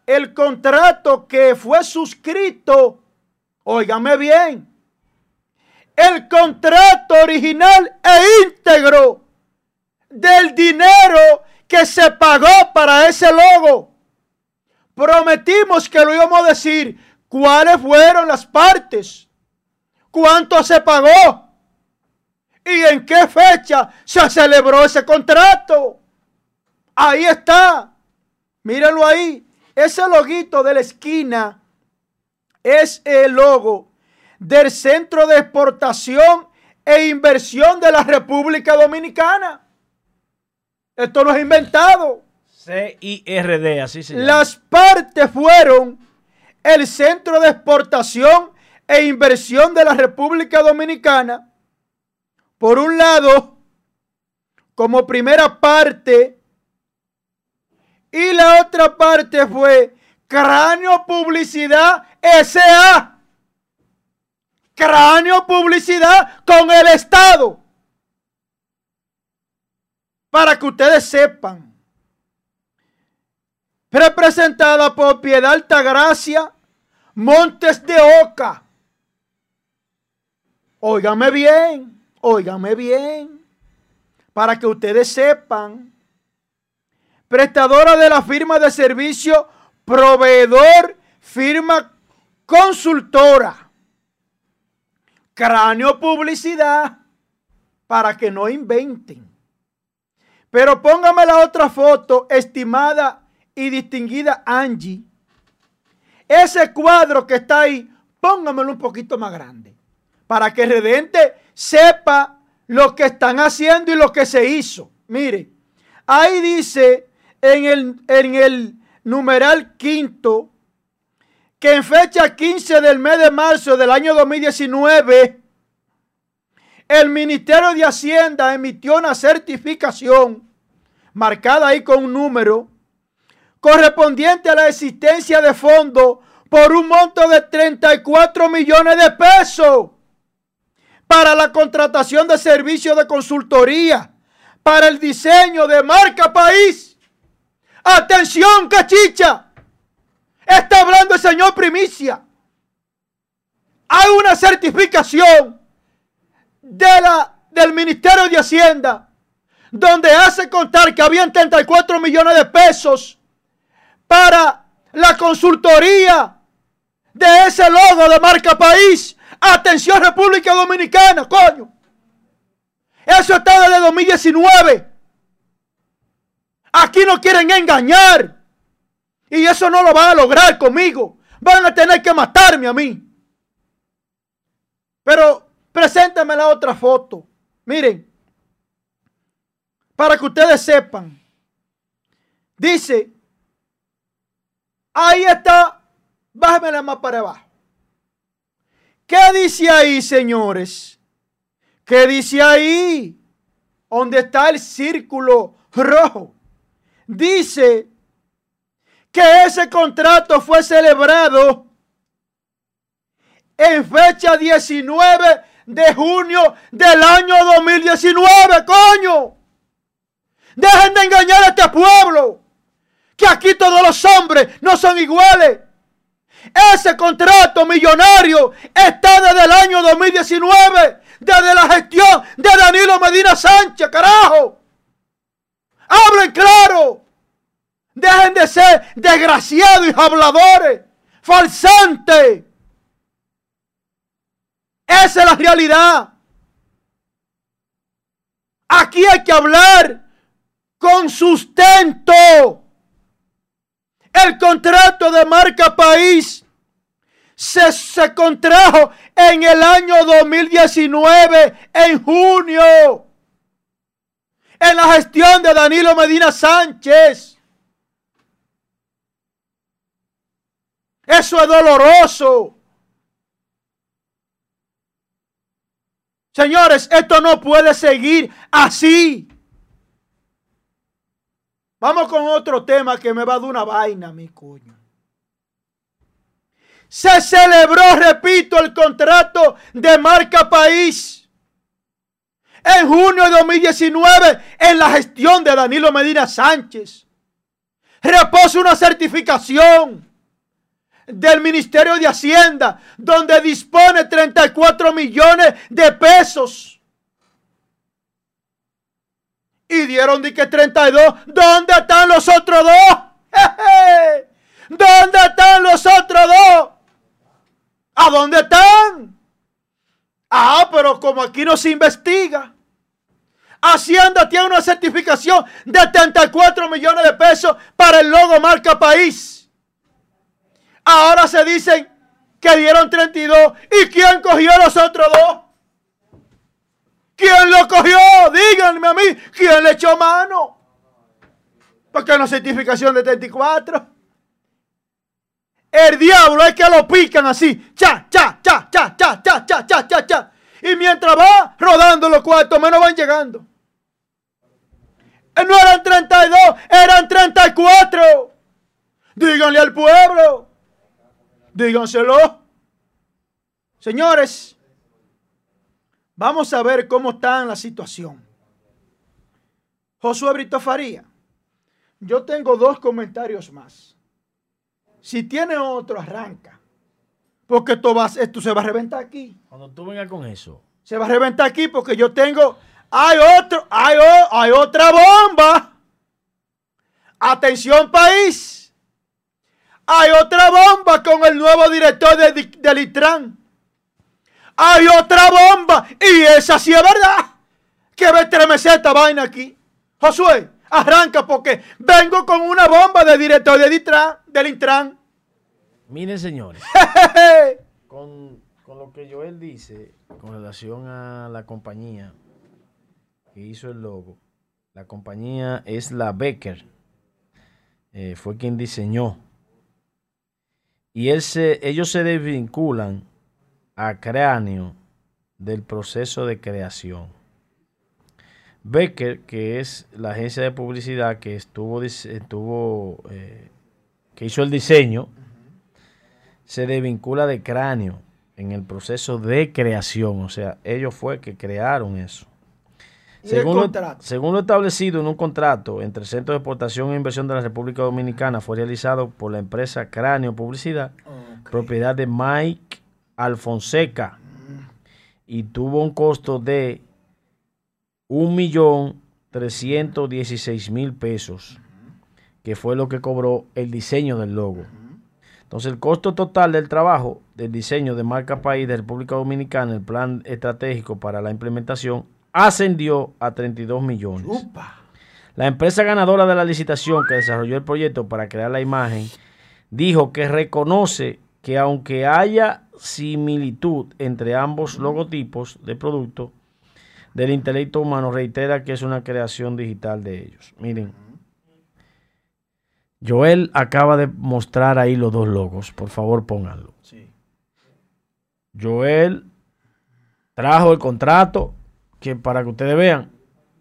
el contrato que fue suscrito, óigame bien, el contrato original e íntegro del dinero que se pagó para ese logo. Prometimos que lo íbamos a decir cuáles fueron las partes, cuánto se pagó y en qué fecha se celebró ese contrato. Ahí está. Mírenlo ahí. Ese loguito de la esquina es el logo del Centro de Exportación e Inversión de la República Dominicana. Esto no es inventado. CIRD, así se llama. Las partes fueron el Centro de Exportación e Inversión de la República Dominicana. Por un lado, como primera parte, y la otra parte fue Cráneo Publicidad SA cráneo publicidad con el Estado. Para que ustedes sepan representada por Piedad Altagracia, Montes de Oca. Óigame bien, óigame bien, para que ustedes sepan. Prestadora de la firma de servicio, proveedor, firma consultora. Cráneo publicidad, para que no inventen. Pero póngame la otra foto, estimada y distinguida Angie. Ese cuadro que está ahí, póngamelo un poquito más grande. Para que Redente sepa lo que están haciendo y lo que se hizo. Mire, ahí dice en el, en el numeral quinto que en fecha 15 del mes de marzo del año 2019, el Ministerio de Hacienda emitió una certificación marcada ahí con un número correspondiente a la existencia de fondos por un monto de 34 millones de pesos para la contratación de servicios de consultoría, para el diseño de marca país. Atención, cachicha. Está hablando el señor Primicia. Hay una certificación de la, del Ministerio de Hacienda donde hace contar que habían 34 millones de pesos para la consultoría de ese logo de marca país. Atención República Dominicana, coño. Eso está desde 2019. Aquí no quieren engañar. Y eso no lo van a lograr conmigo. Van a tener que matarme a mí. Pero preséntame la otra foto. Miren. Para que ustedes sepan. Dice Ahí está. Bájamela más para abajo. ¿Qué dice ahí, señores? ¿Qué dice ahí? Donde está el círculo rojo. Dice que ese contrato fue celebrado en fecha 19 de junio del año 2019, coño. Dejen de engañar a este pueblo que aquí todos los hombres no son iguales. Ese contrato millonario está desde el año 2019, desde la gestión de Danilo Medina Sánchez, carajo. Hablen claro. Dejen de ser desgraciados y habladores, falsantes. Esa es la realidad. Aquí hay que hablar con sustento. El contrato de marca país se, contrajo en el año 2019, en junio, en la gestión de Danilo Medina Sánchez. Eso es doloroso. Señores, esto no puede seguir así. Vamos con otro tema que me va a dar una vaina, mi coño. Se celebró, repito, el contrato de marca país. En junio de 2019, en la gestión de Danilo Medina Sánchez. Reposa una certificación del Ministerio de Hacienda, donde dispone 34 millones de pesos y dieron de que 32. ¿Dónde están los otros dos? <laughs> ¿Dónde están los otros dos? ¿A dónde están? Ah, pero como aquí no se investiga. Hacienda tiene una certificación de 34 millones de pesos para el logo marca país. Ahora se dicen que dieron 32. ¿Y quién cogió los otros dos? ¿Quién lo cogió? Díganme a mí, ¿quién le echó mano? Porque una certificación de 34. El diablo es que lo pican así. Cha, cha, cha, cha, cha, cha, cha, cha, cha, cha. Y mientras va rodando los cuartos, menos van llegando. No eran 32, eran 34. Díganle al pueblo. Díganselo. Señores, Vamos a ver cómo está la situación. Josué Brito Faría. Yo tengo dos comentarios más. Si tiene otro, arranca. Porque esto, va, esto se va a reventar aquí. Cuando tú vengas con eso. Se va a reventar aquí porque yo tengo. Hay otro, hay, hay otra bomba. Atención, país. Hay otra bomba con el nuevo director de, del ITRAN. Hay otra bomba. Y esa sí es verdad. Que ve estremecer esta vaina aquí. Josué, arranca porque vengo con una bomba de director de ITRAN, del ITRAN. Miren, señores, <laughs> con, lo que Joel dice con relación a la compañía que hizo el logo, la compañía es la Becker, eh, fue quien diseñó. Y él ellos se desvinculan a Cráneo del proceso de creación. Becker, que es la agencia de publicidad que estuvo, estuvo eh, que hizo el diseño, se desvincula de cráneo en el proceso de creación. O sea, ellos fue que crearon eso. Según lo, según lo, establecido en un contrato entre el Centro de Exportación e Inversión de la República Dominicana, fue realizado por la empresa Cráneo Publicidad, propiedad de Mike Alfonseca, y tuvo un costo de 1.316.000 pesos, que fue lo que cobró el diseño del logo. Entonces, el costo total del trabajo del diseño de marca país de República Dominicana, el plan estratégico para la implementación, ascendió a 32 millones. La empresa ganadora de la licitación que desarrolló el proyecto para crear la imagen dijo que reconoce que aunque haya similitud entre ambos logotipos de producto, del intelecto humano reitera que es una creación digital de ellos. Miren, Joel acaba de mostrar ahí los dos logos. Por favor, pónganlo. Joel trajo el contrato que para que ustedes vean,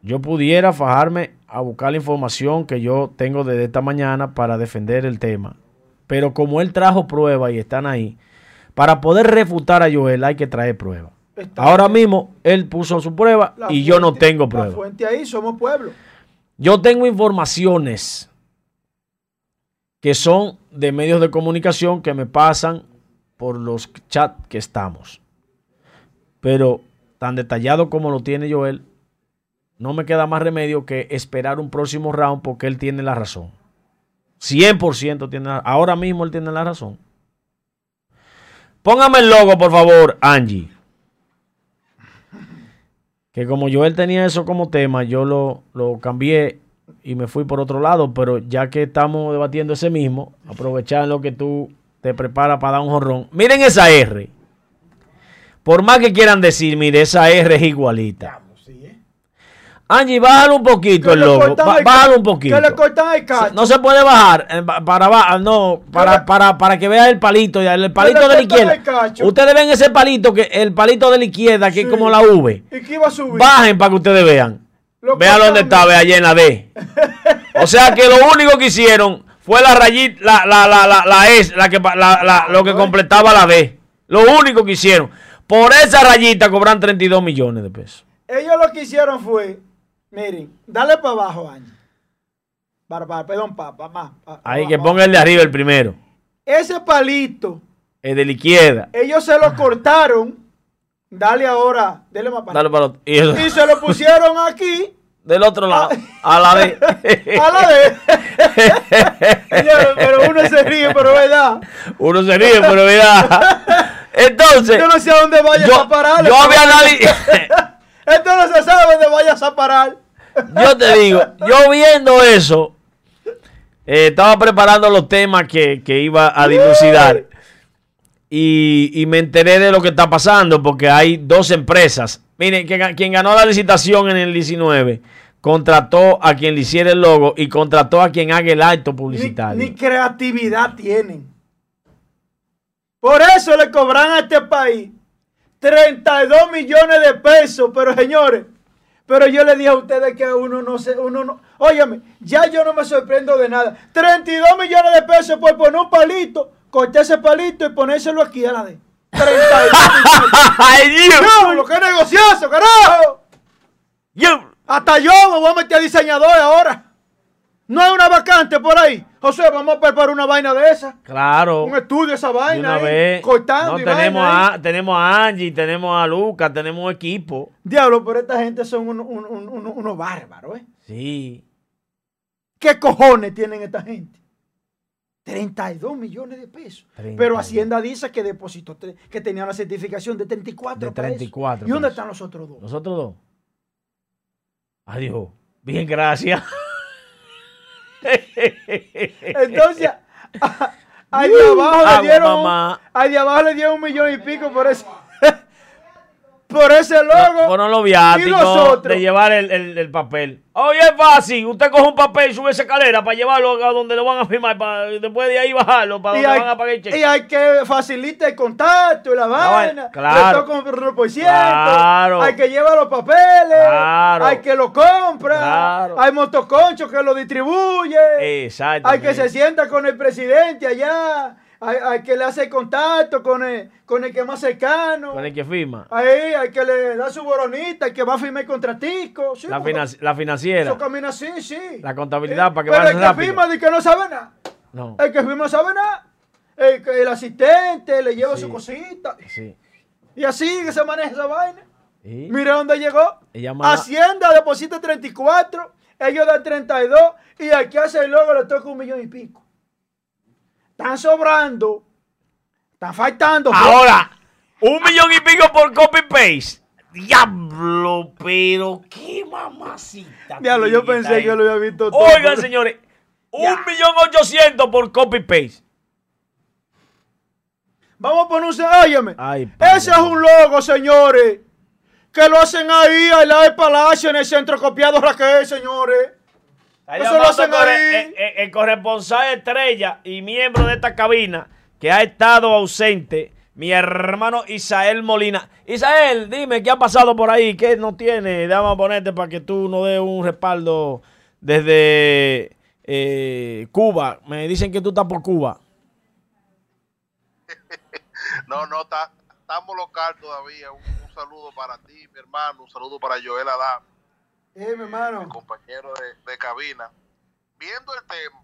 yo pudiera fajarme a buscar la información que yo tengo desde esta mañana para defender el tema. Pero como él trajo pruebas y están ahí, para poder refutar a Joel hay que traer pruebas. Ahora mismo él puso su prueba y yo no tengo prueba. fuente ahí, somos pueblo. Yo tengo informaciones que son de medios de comunicación que me pasan por los chats que estamos. Pero tan detallado como lo tiene Joel, no me queda más remedio que esperar un próximo round porque él tiene la razón. 100% tiene la, Ahora mismo él tiene la razón. Póngame el logo, por favor, Angie. Que como Joel tenía eso como tema, yo lo, lo cambié y me fui por otro lado, pero ya que estamos debatiendo ese mismo, aprovechar lo que tú te preparas para dar un jorrón. Miren esa R. Por más que quieran decir, mire, esa R es igualita. Angie, bájalo un poquito el logo. Bájalo un poquito. Que le cortan el cacho. No se puede bajar eh, para no, para, para, para que vea el palito, el palito de la izquierda. Ustedes ven ese palito que el palito de la izquierda que es como la V. ¿Y qué iba a subir? Bajen para que ustedes vean. Vea dónde está, vea allá en la D. O sea que lo único que hicieron fue la rayita, la, la, la, la, la S, la que, la, lo que completaba la D. Lo único que hicieron. Por esa rayita cobran 32 millones de pesos. Ellos lo que hicieron fue, miren, dale para abajo, Ángel. Para, perdón, para, más. Ahí que ponga el de arriba el primero. Ese palito. Es de la izquierda. Ellos se lo cortaron Dale ahora, dale más para, para y, se lo pusieron aquí. Del otro lado, a la D. <laughs> a la D. pero uno se ríe, pero verdad. Uno se ríe, pero verdad. Entonces. Yo no sé a dónde vayas a parar. Yo había nadie. <laughs> Esto no se sabe dónde vayas a parar. Yo te digo, yo viendo eso, eh, estaba preparando los temas que, que iba a dilucidar. Y, me enteré de lo que está pasando porque hay dos empresas. Miren, quien ganó la licitación en el 19 contrató a quien le hiciera el logo y contrató a quien haga el acto publicitario. Ni, creatividad tienen. Por eso le cobran a este país 32 millones de pesos. Pero señores, pero yo le dije a ustedes que uno no se, uno no, óyeme, ya yo no me sorprendo de nada. 32 millones de pesos por poner un palito corté ese palito y ponérselo aquí a la de 32 <laughs> ¡Ay, Dios! ¡No, que negocioso, carajo! Hasta yo me voy a meter a diseñador ahora. No hay una vacante por ahí. José, vamos a preparar una vaina de esa. Claro. Un estudio de esa vaina. una vez. Cortando. No, tenemos, a, tenemos a Angie, tenemos a Lucas, tenemos un equipo. Diablo, pero esta gente son unos bárbaros, ¿eh? Sí. ¿Qué cojones tienen esta gente? 32 millones de pesos. Pero Hacienda dice que depositó, que tenía una certificación de 34 de 34 ¿Y dónde están los otros dos? ¿Los otros dos? Adiós. Bien, gracias. <laughs> Entonces, <laughs> ahí de abajo le dieron, ahí de abajo le dieron un millón y pico por eso por ese logo. Fueron los viáticos de llevar el, el, papel. Oye, es fácil. Usted coge un papel, sube esa escalera para llevarlo a donde lo van a firmar, para después de ahí bajarlo, para donde van a pagar el cheque. Y hay que facilitar el contacto y la vaina. Claro. por ciento. Claro. Hay que llevar los papeles. Claro. Hay que lo compra. Claro. Hay motoconchos que lo distribuye. Exacto. Hay que se sienta con el presidente allá hay, que le hace contacto con el, con el que más cercano. Con el que firma. Ahí hay que le da su boronita, el que va a firmar el contratico. la, la, financiera. Eso camina así, sí. La contabilidad para que vaya Pero el que firma dice que no sabe nada. No. El que firma no sabe nada. El, el asistente le lleva su cosita. Sí. Y así que se maneja esa vaina. Mira dónde llegó. Hacienda deposita 34, ellos dan 32 y aquí hace el logo le toca un millón y pico. Están sobrando. Están faltando. Ahora, un millón y pico por copy paste. Diablo, pero qué mamacita. Diablo, yo pensé que lo había visto todo. Oigan, señores, un millón ochocientos por copy paste. Vamos a poner un. Óyeme. Ese es un logo, señores. Que lo hacen ahí, al lado del palacio, en el centro copiado Raquel, señores. Eso lo hacen ahí. El, corresponsal estrella y miembro de esta cabina que ha estado ausente, mi hermano Isael Molina. Isael, dime, ¿qué ha pasado por ahí? ¿Qué no tiene? A ponerte para que tú nos des un respaldo desde eh, Cuba. Me dicen que tú estás por Cuba. <laughs> no, no, estamos local todavía. Un, saludo para ti, mi hermano. Un saludo para Joel Adam compañero de, cabina. Viendo el tema,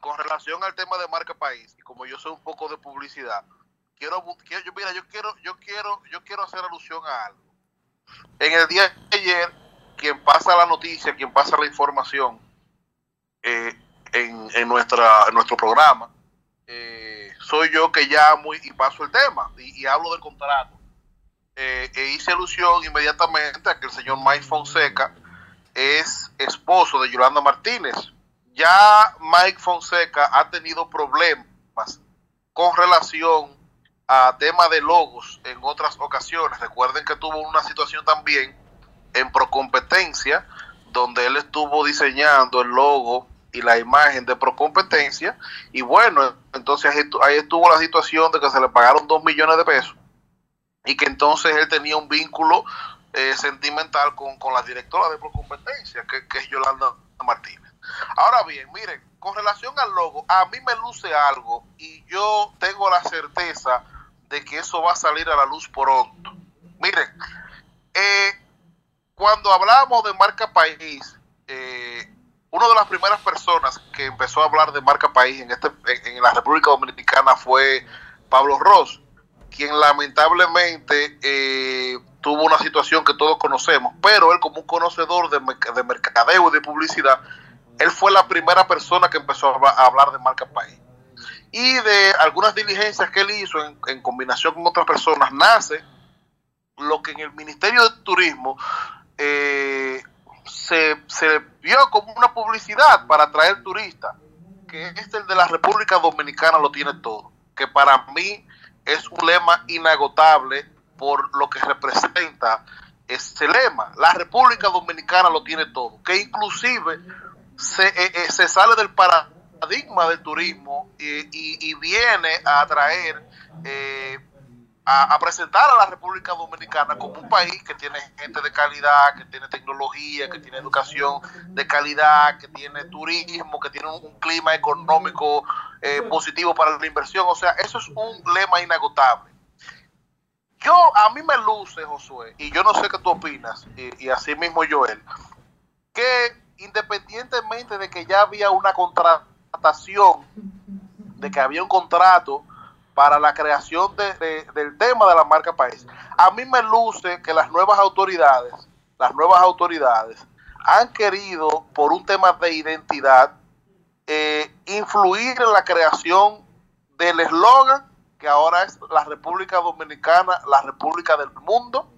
con relación al tema de marca país, y como yo soy un poco de publicidad, quiero, yo, mira, yo quiero, yo quiero, yo quiero hacer alusión a algo. En el día de ayer, quien pasa la noticia, quien pasa la información eh, en, nuestra, en nuestro programa, eh, soy yo que llamo y, paso el tema y hablo del contrato eh, e hice alusión inmediatamente a que el señor Mike Fonseca es esposo de Yolanda Martínez. Ya Mike Fonseca ha tenido problemas con relación a tema de logos en otras ocasiones. Recuerden que tuvo una situación también en Procompetencia, donde él estuvo diseñando el logo y la imagen de Procompetencia. Y bueno, entonces ahí estuvo la situación de que se le pagaron dos millones de pesos y que entonces él tenía un vínculo eh, sentimental con, la directora de Procompetencia, que, que es Yolanda Martínez. Ahora bien, miren, con relación al logo, a mí me luce algo y yo tengo la certeza de que eso va a salir a la luz pronto. Miren, eh, cuando hablamos de marca país, eh, una de las primeras personas que empezó a hablar de marca país en, este, en la República Dominicana fue Pablo Ross quien lamentablemente eh, tuvo una situación que todos conocemos, pero él como un conocedor de, de, mercadeo y de publicidad, él fue la primera persona que empezó a, hablar de marca país. Y de algunas diligencias que él hizo en, combinación con otras personas, nace lo que en el Ministerio de Turismo eh, se, se vio como una publicidad para atraer turistas, que es el de la República Dominicana lo tiene todo, que para mí es un lema inagotable por lo que representa ese lema. La República Dominicana lo tiene todo, que inclusive se, eh, eh, se sale del paradigma del turismo y, viene a atraer, eh, a, presentar a la República Dominicana como un país que tiene gente de calidad, que tiene tecnología, que tiene educación de calidad, que tiene turismo, que tiene un clima económico eh, positivo para la inversión. O sea, eso es un lema inagotable. Yo, a mí me luce, Josué, y yo no sé qué tú opinas, y, así mismo Joel, que independientemente de que ya había una contratación, de que había un contrato para la creación del tema de la marca país, a mí me luce que las nuevas autoridades, las nuevas autoridades han querido, por un tema de identidad, eh, influir en la creación del eslogan que ahora es la República Dominicana, la República del Mundo,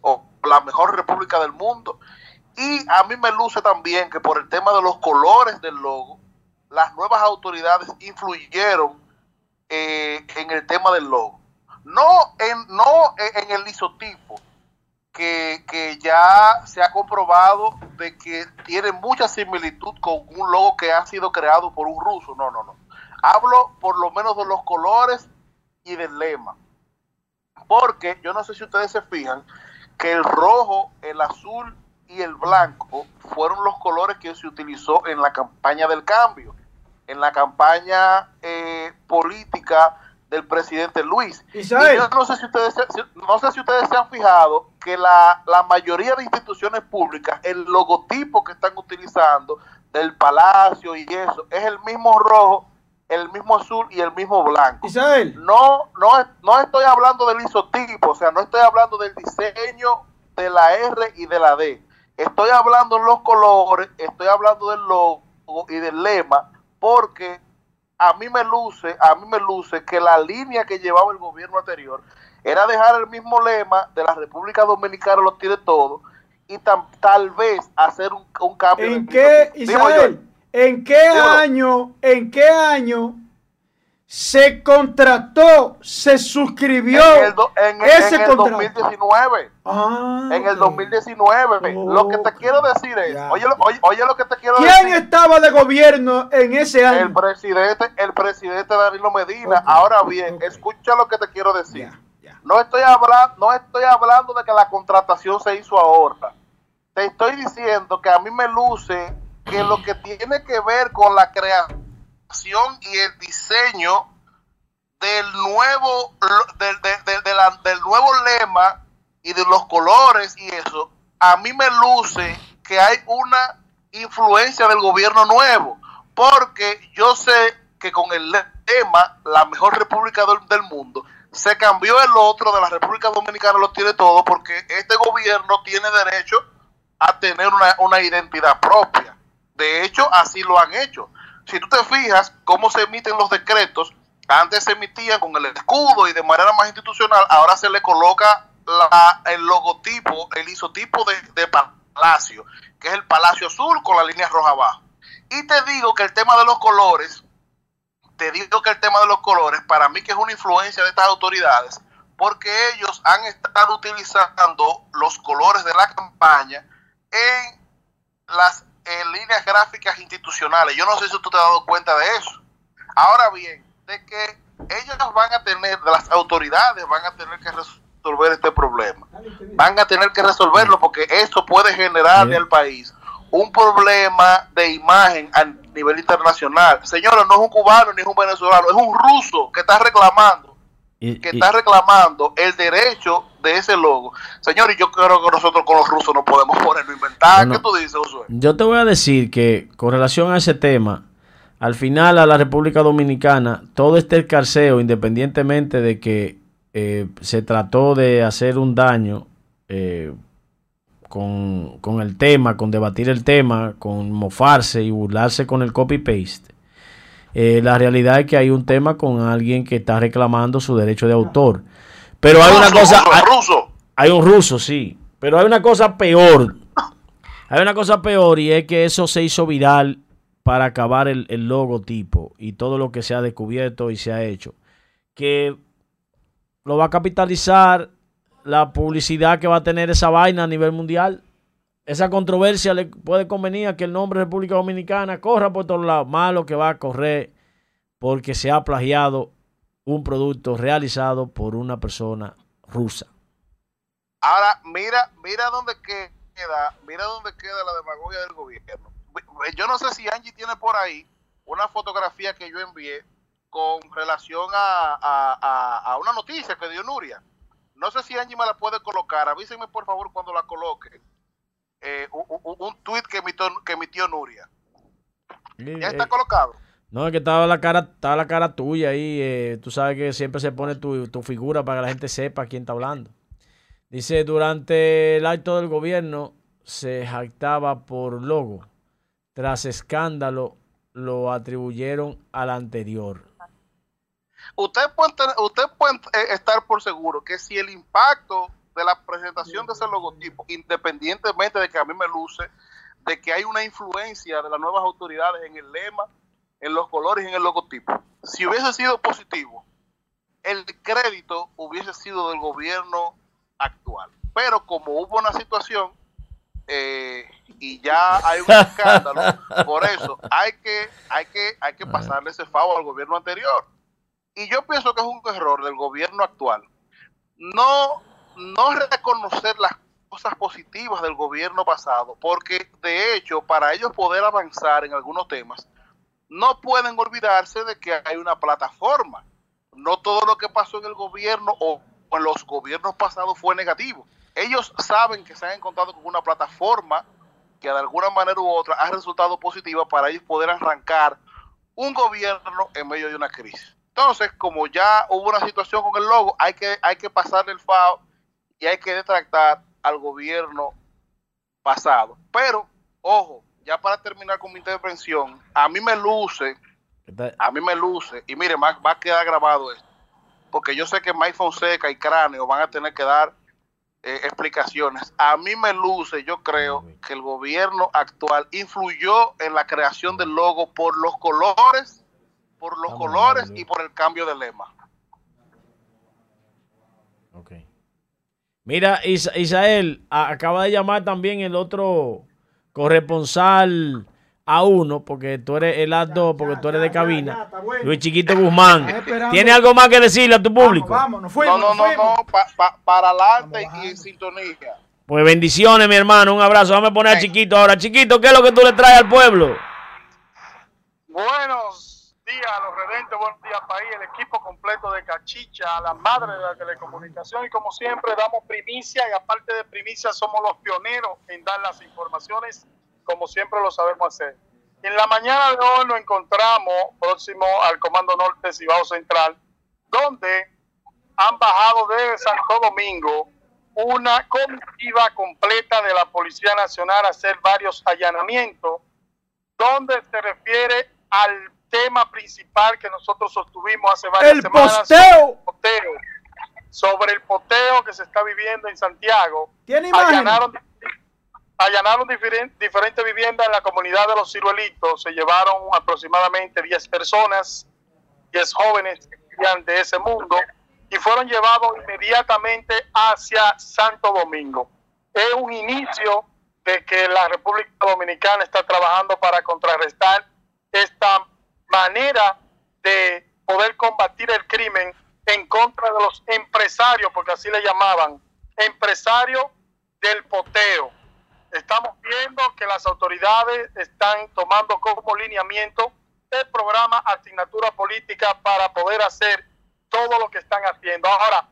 o la mejor República del Mundo. Y a mí me luce también que por el tema de los colores del logo, las nuevas autoridades influyeron eh, en el tema del logo. No en, no en el isotipo, que, que, ya se ha comprobado de que tiene mucha similitud con un logo que ha sido creado por un ruso. No, no, no. Hablo por lo menos de los colores y del lema. Porque yo no sé si ustedes se fijan que el rojo, el azul y el blanco fueron los colores que se utilizó en la campaña del cambio, en la campaña eh, política del presidente Luis. Y yo no sé si ustedes no sé si ustedes se han fijado que la, la mayoría de instituciones públicas, el logotipo que están utilizando del palacio y eso, es el mismo rojo el mismo azul y el mismo blanco. Isabel. No, no, no estoy hablando del isotipo, o sea, no estoy hablando del diseño de la R y de la D. Estoy hablando de los colores, estoy hablando del logo y del lema, porque a mí me luce, a mí me luce que la línea que llevaba el gobierno anterior era dejar el mismo lema de la República Dominicana, lo tiene todo, y tal vez hacer un, cambio. ¿En qué, Isabel? ¿En qué año, en qué año se contrató, se suscribió en el, en, ese en el 2019? Ah, en el 2019. lo que te quiero decir es, oye, oye, lo que te quiero decir. ¿Quién estaba de gobierno en ese año? El presidente, el presidente Danilo Medina. Ahora bien, escucha lo que te quiero decir. No estoy hablando, no estoy hablando de que la contratación se hizo ahora. Te estoy diciendo que a mí me luce que lo que tiene que ver con la creación y el diseño del nuevo del, del nuevo lema y de los colores y eso, a mí me luce que hay una influencia del gobierno nuevo, porque yo sé que con el lema la mejor república del, mundo se cambió el otro de la República Dominicana lo tiene todo porque este gobierno tiene derecho a tener una, una identidad propia. De hecho, así lo han hecho. Si tú te fijas cómo se emiten los decretos, antes se emitían con el escudo y de manera más institucional, ahora se le coloca el logotipo, el isotipo de, de Palacio, que es el Palacio Azul con la línea roja abajo. Y te digo que el tema de los colores, te digo que el tema de los colores, para mí que es una influencia de estas autoridades, porque ellos han estado utilizando los colores de la campaña en las en líneas gráficas institucionales. Yo no sé si tú te has dado cuenta de eso. Ahora bien, de que ellos van a tener, las autoridades van a tener que resolver este problema. Van a tener que resolverlo porque esto puede generar en el país un problema de imagen a nivel internacional. Señores, no es un cubano ni es un venezolano, es un ruso que está reclamando que está reclamando el derecho de ese logo. Señor, y yo creo que nosotros con los rusos no podemos ponerlo inventar. ¿Qué tú dices, Josué? Yo te voy a decir que con relación a ese tema, al final a la República Dominicana, todo este escarceo, independientemente de que eh, se trató de hacer un daño eh, con, con el tema, con debatir el tema, con mofarse y burlarse con el copy-paste eh, la realidad es que hay un tema con alguien que está reclamando su derecho de autor. Pero hay una cosa... Hay, ruso. hay un ruso, sí. Pero hay una cosa peor. Hay una cosa peor y es que eso se hizo viral para acabar el, el, logotipo y todo lo que se ha descubierto y se ha hecho. Que lo va a capitalizar la publicidad que va a tener esa vaina a nivel mundial. Esa controversia le puede convenir a que el nombre República Dominicana corra por todos lados. Malo que va a correr porque se ha plagiado un producto realizado por una persona rusa. Ahora, mira, mira dónde queda, mira dónde queda la demagogia del gobierno. Yo no sé si Angie tiene por ahí una fotografía que yo envié con relación a, a una noticia que dio Nuria. No sé si Angie me la puede colocar. Avísenme por favor cuando la coloque eh, un, un, tweet que emitió, que emitió Nuria. ¿Ya está colocado? No, es que estaba la cara, estaba la cara tuya ahí. Eh, tú sabes que siempre se pone tu, tu, figura para que la gente sepa quién está hablando. Dice, durante el acto del gobierno se jactaba por logo. Tras escándalo, lo atribuyeron al anterior. Usted puede, usted puede eh, estar por seguro que si el impacto de la presentación de ese logotipo, independientemente de que a mí me luce, de que hay una influencia de las nuevas autoridades en el lema, en los colores y en el logotipo. Si hubiese sido positivo, el crédito hubiese sido del gobierno actual. Pero como hubo una situación eh, y ya hay un escándalo, por eso hay que, hay que, hay que pasarle ese favor al gobierno anterior. Y yo pienso que es un error del gobierno actual no no reconocer las cosas positivas del gobierno pasado, porque de hecho, para ellos poder avanzar en algunos temas, no pueden olvidarse de que hay una plataforma. No todo lo que pasó en el gobierno o en los gobiernos pasados fue negativo. Ellos saben que se han encontrado con una plataforma que de alguna manera u otra ha resultado positiva para ellos poder arrancar un gobierno en medio de una crisis. Entonces, como ya hubo una situación con el logo, hay que, hay que pasarle el FAO y hay que detractar al gobierno pasado. Pero, ojo, ya para terminar con mi intervención, a mí me luce, a mí me luce, y mire, va, a quedar grabado esto, porque yo sé que Mike Fonseca y Cráneo van a tener que dar eh, explicaciones. A mí me luce, yo creo que el gobierno actual influyó en la creación del logo por los colores, por los colores y por el cambio de lema. Okay. Mira, Isael, acaba de llamar también el otro corresponsal a uno, porque tú eres el A2, porque tú eres de cabina. Luis Chiquito Guzmán. ¿Tiene algo más que decirle a tu público? Vamos, no, no, no, no, para adelante y en sintonía. Pues bendiciones, mi hermano. Un abrazo. Dame poner a Chiquito ahora. Chiquito, ¿qué es lo que tú le traes al pueblo? Buenos días a los redentes, buenos días país, el equipo completo de Cachicha, a la madre de la telecomunicación y como siempre damos primicia y aparte de primicia somos los pioneros en dar las informaciones como siempre lo sabemos hacer. En la mañana de hoy nos encontramos próximo al Comando Norte Cibao Central, donde han bajado de Santo Domingo una comitiva completa de la Policía Nacional a hacer varios allanamientos, donde se refiere al tema principal que nosotros sostuvimos hace varias el semanas. Posteo. Sobre, el poteo que se está viviendo en Santiago. ¿Tiene allanaron, allanaron diferentes viviendas en la comunidad de los ciruelitos. Se llevaron aproximadamente 10 personas, 10 jóvenes de ese mundo y fueron llevados inmediatamente hacia Santo Domingo. Es un inicio de que la República Dominicana está trabajando para contrarrestar esta manera de poder combatir el crimen en contra de los empresarios, porque así le llamaban, empresarios del poteo. Estamos viendo que las autoridades están tomando como lineamiento el programa Asignatura Política para poder hacer todo lo que están haciendo. Ahora,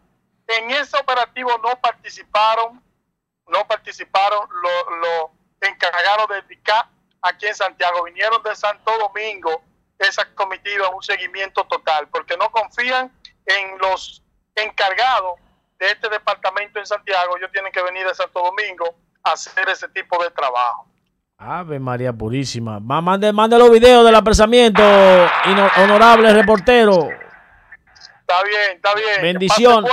en ese operativo no participaron, no participaron los, encargados de DICA aquí en Santiago, vinieron de Santo Domingo esa comitiva un seguimiento total, porque no confían en los encargados de este departamento en Santiago, ellos tienen que venir de Santo Domingo a hacer ese tipo de trabajo. Ave María Purísima. Mande, mande los videos del apresamiento, honorable reportero. Está bien, está bien. Bendiciones.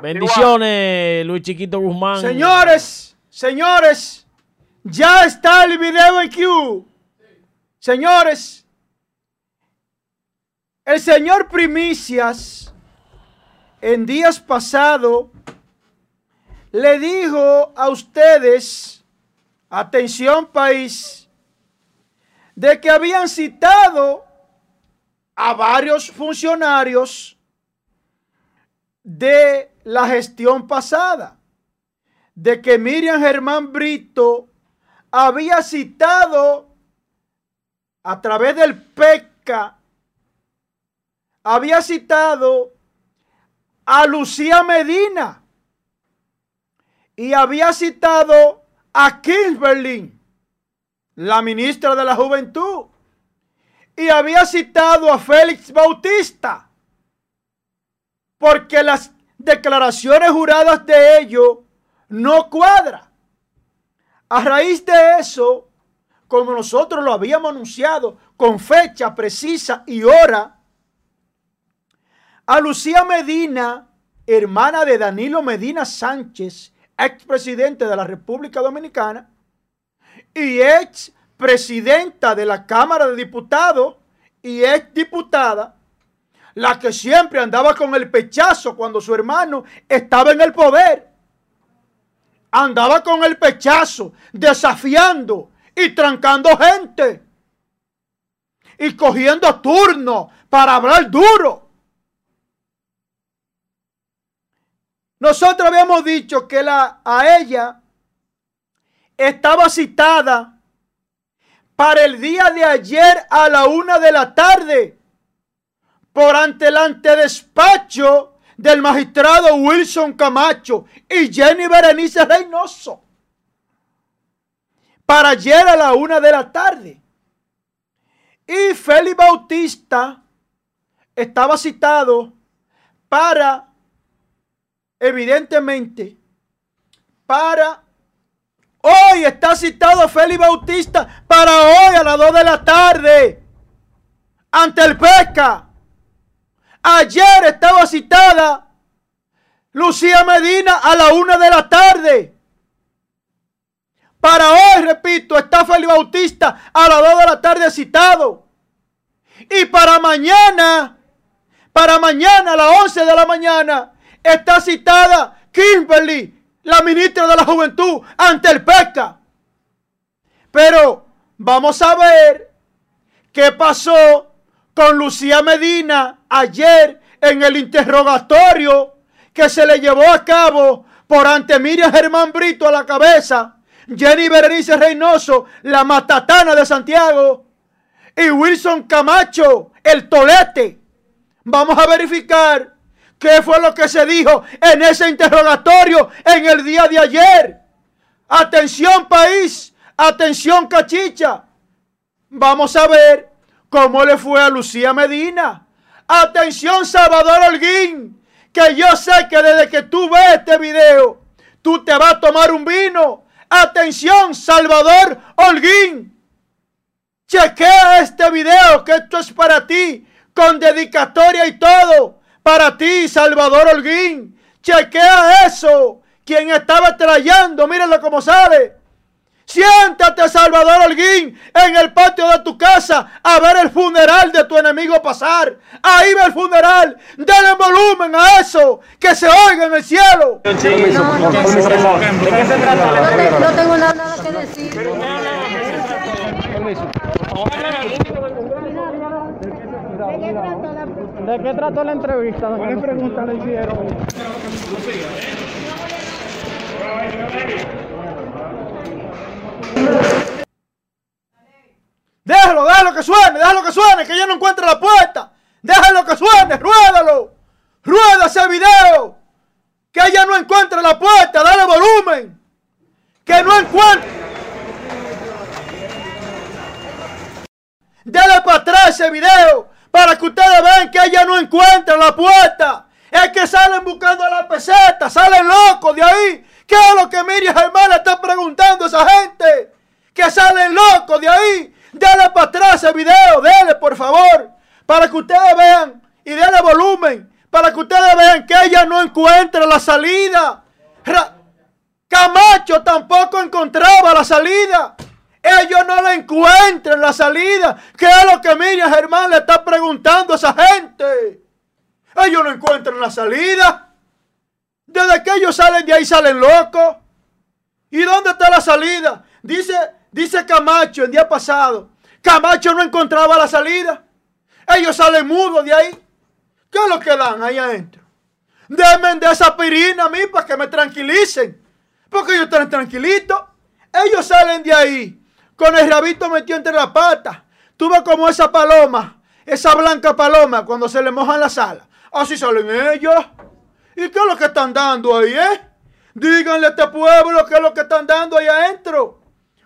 Bendiciones, Luis Chiquito Guzmán. Señores, señores, ya está el video en Q. Señores, el señor Primicias, en días pasados, le dijo a ustedes, atención país, de que habían citado a varios funcionarios de la gestión pasada, de que Miriam Germán Brito había citado a través del PECA había citado a Lucía Medina y había citado a Kimberly, la ministra de la Juventud, y había citado a Félix Bautista, porque las declaraciones juradas de ellos no cuadran. A raíz de eso, como nosotros lo habíamos anunciado con fecha precisa y hora, a Lucía Medina, hermana de Danilo Medina Sánchez, expresidente de la República Dominicana y ex presidenta de la Cámara de Diputados y ex diputada, la que siempre andaba con el pechazo cuando su hermano estaba en el poder. Andaba con el pechazo, desafiando y trancando gente. Y cogiendo turno para hablar duro. Nosotros habíamos dicho que la, a ella estaba citada para el día de ayer a la una de la tarde por ante el antedespacho del magistrado Wilson Camacho y Jenny Berenice Reynoso. Para ayer a la una de la tarde. Y Félix Bautista estaba citado para evidentemente, para hoy está citado Félix Bautista para hoy a las 2 de la tarde ante el pesca. Ayer estaba citada Lucía Medina a la 1 de la tarde. Para hoy, repito, está Félix Bautista a las 2 de la tarde citado. Y para mañana, para mañana a las 11 de la mañana, está citada Kimberly, la ministra de la Juventud, ante el PECA. Pero vamos a ver qué pasó con Lucía Medina ayer en el interrogatorio que se le llevó a cabo por ante Miriam Germán Brito a la cabeza, Jenny Berenice Reynoso, la matatana de Santiago, y Wilson Camacho, el tolete. Vamos a verificar ¿Qué fue lo que se dijo en ese interrogatorio en el día de ayer? Atención país, atención cachicha. Vamos a ver cómo le fue a Lucía Medina. Atención Salvador Holguín, que yo sé que desde que tú ves este video, tú te vas a tomar un vino. Atención Salvador Holguín. Chequea este video, que esto es para ti, con dedicatoria y todo para ti, Salvador Holguín. Chequea eso. Quien estaba trayendo, mírenlo como sale. Siéntate, Salvador Holguín, en el patio de tu casa a ver el funeral de tu enemigo pasar. Ahí ve el funeral. Dale volumen a eso, que se oiga en el cielo. No, tengo nada que decir. ¿De qué trató la entrevista? ¿Qué pregunta le hicieron? Déjalo, déjalo que suene, déjalo que suene, que ya no encuentre la puerta. Déjalo que suene, ruédalo. Rueda ese video. Que ella no encuentre la puerta, dale volumen. Que no encuentre. Dale para atrás ese video para que ustedes vean que ella no encuentra la puerta. Es que salen buscando la peseta, salen locos de ahí. ¿Qué es lo que Miriam Germán está preguntando a esa gente? Que salen locos de ahí. Dale para atrás el video, dele por favor, para que ustedes vean y dele volumen, para que ustedes vean que ella no encuentra la salida. Camacho tampoco encontraba la salida. Ellos no le encuentran la salida. ¿Qué es lo que Miriam Germán le está preguntando a esa gente? Ellos no encuentran la salida. Desde que ellos salen de ahí salen locos. ¿Y dónde está la salida? Dice, dice Camacho el día pasado. Camacho no encontraba la salida. Ellos salen mudos de ahí. ¿Qué es lo que dan ahí adentro? Denme de esa pirina a mí para que me tranquilicen. Porque ellos están tranquilitos. Ellos salen de ahí con el rabito metido entre las patas. Tú como esa paloma, esa blanca paloma, cuando se le mojan las alas. Así salen ellos. ¿Y qué es lo que están dando ahí, eh? Díganle a este pueblo que es lo que están dando ahí adentro.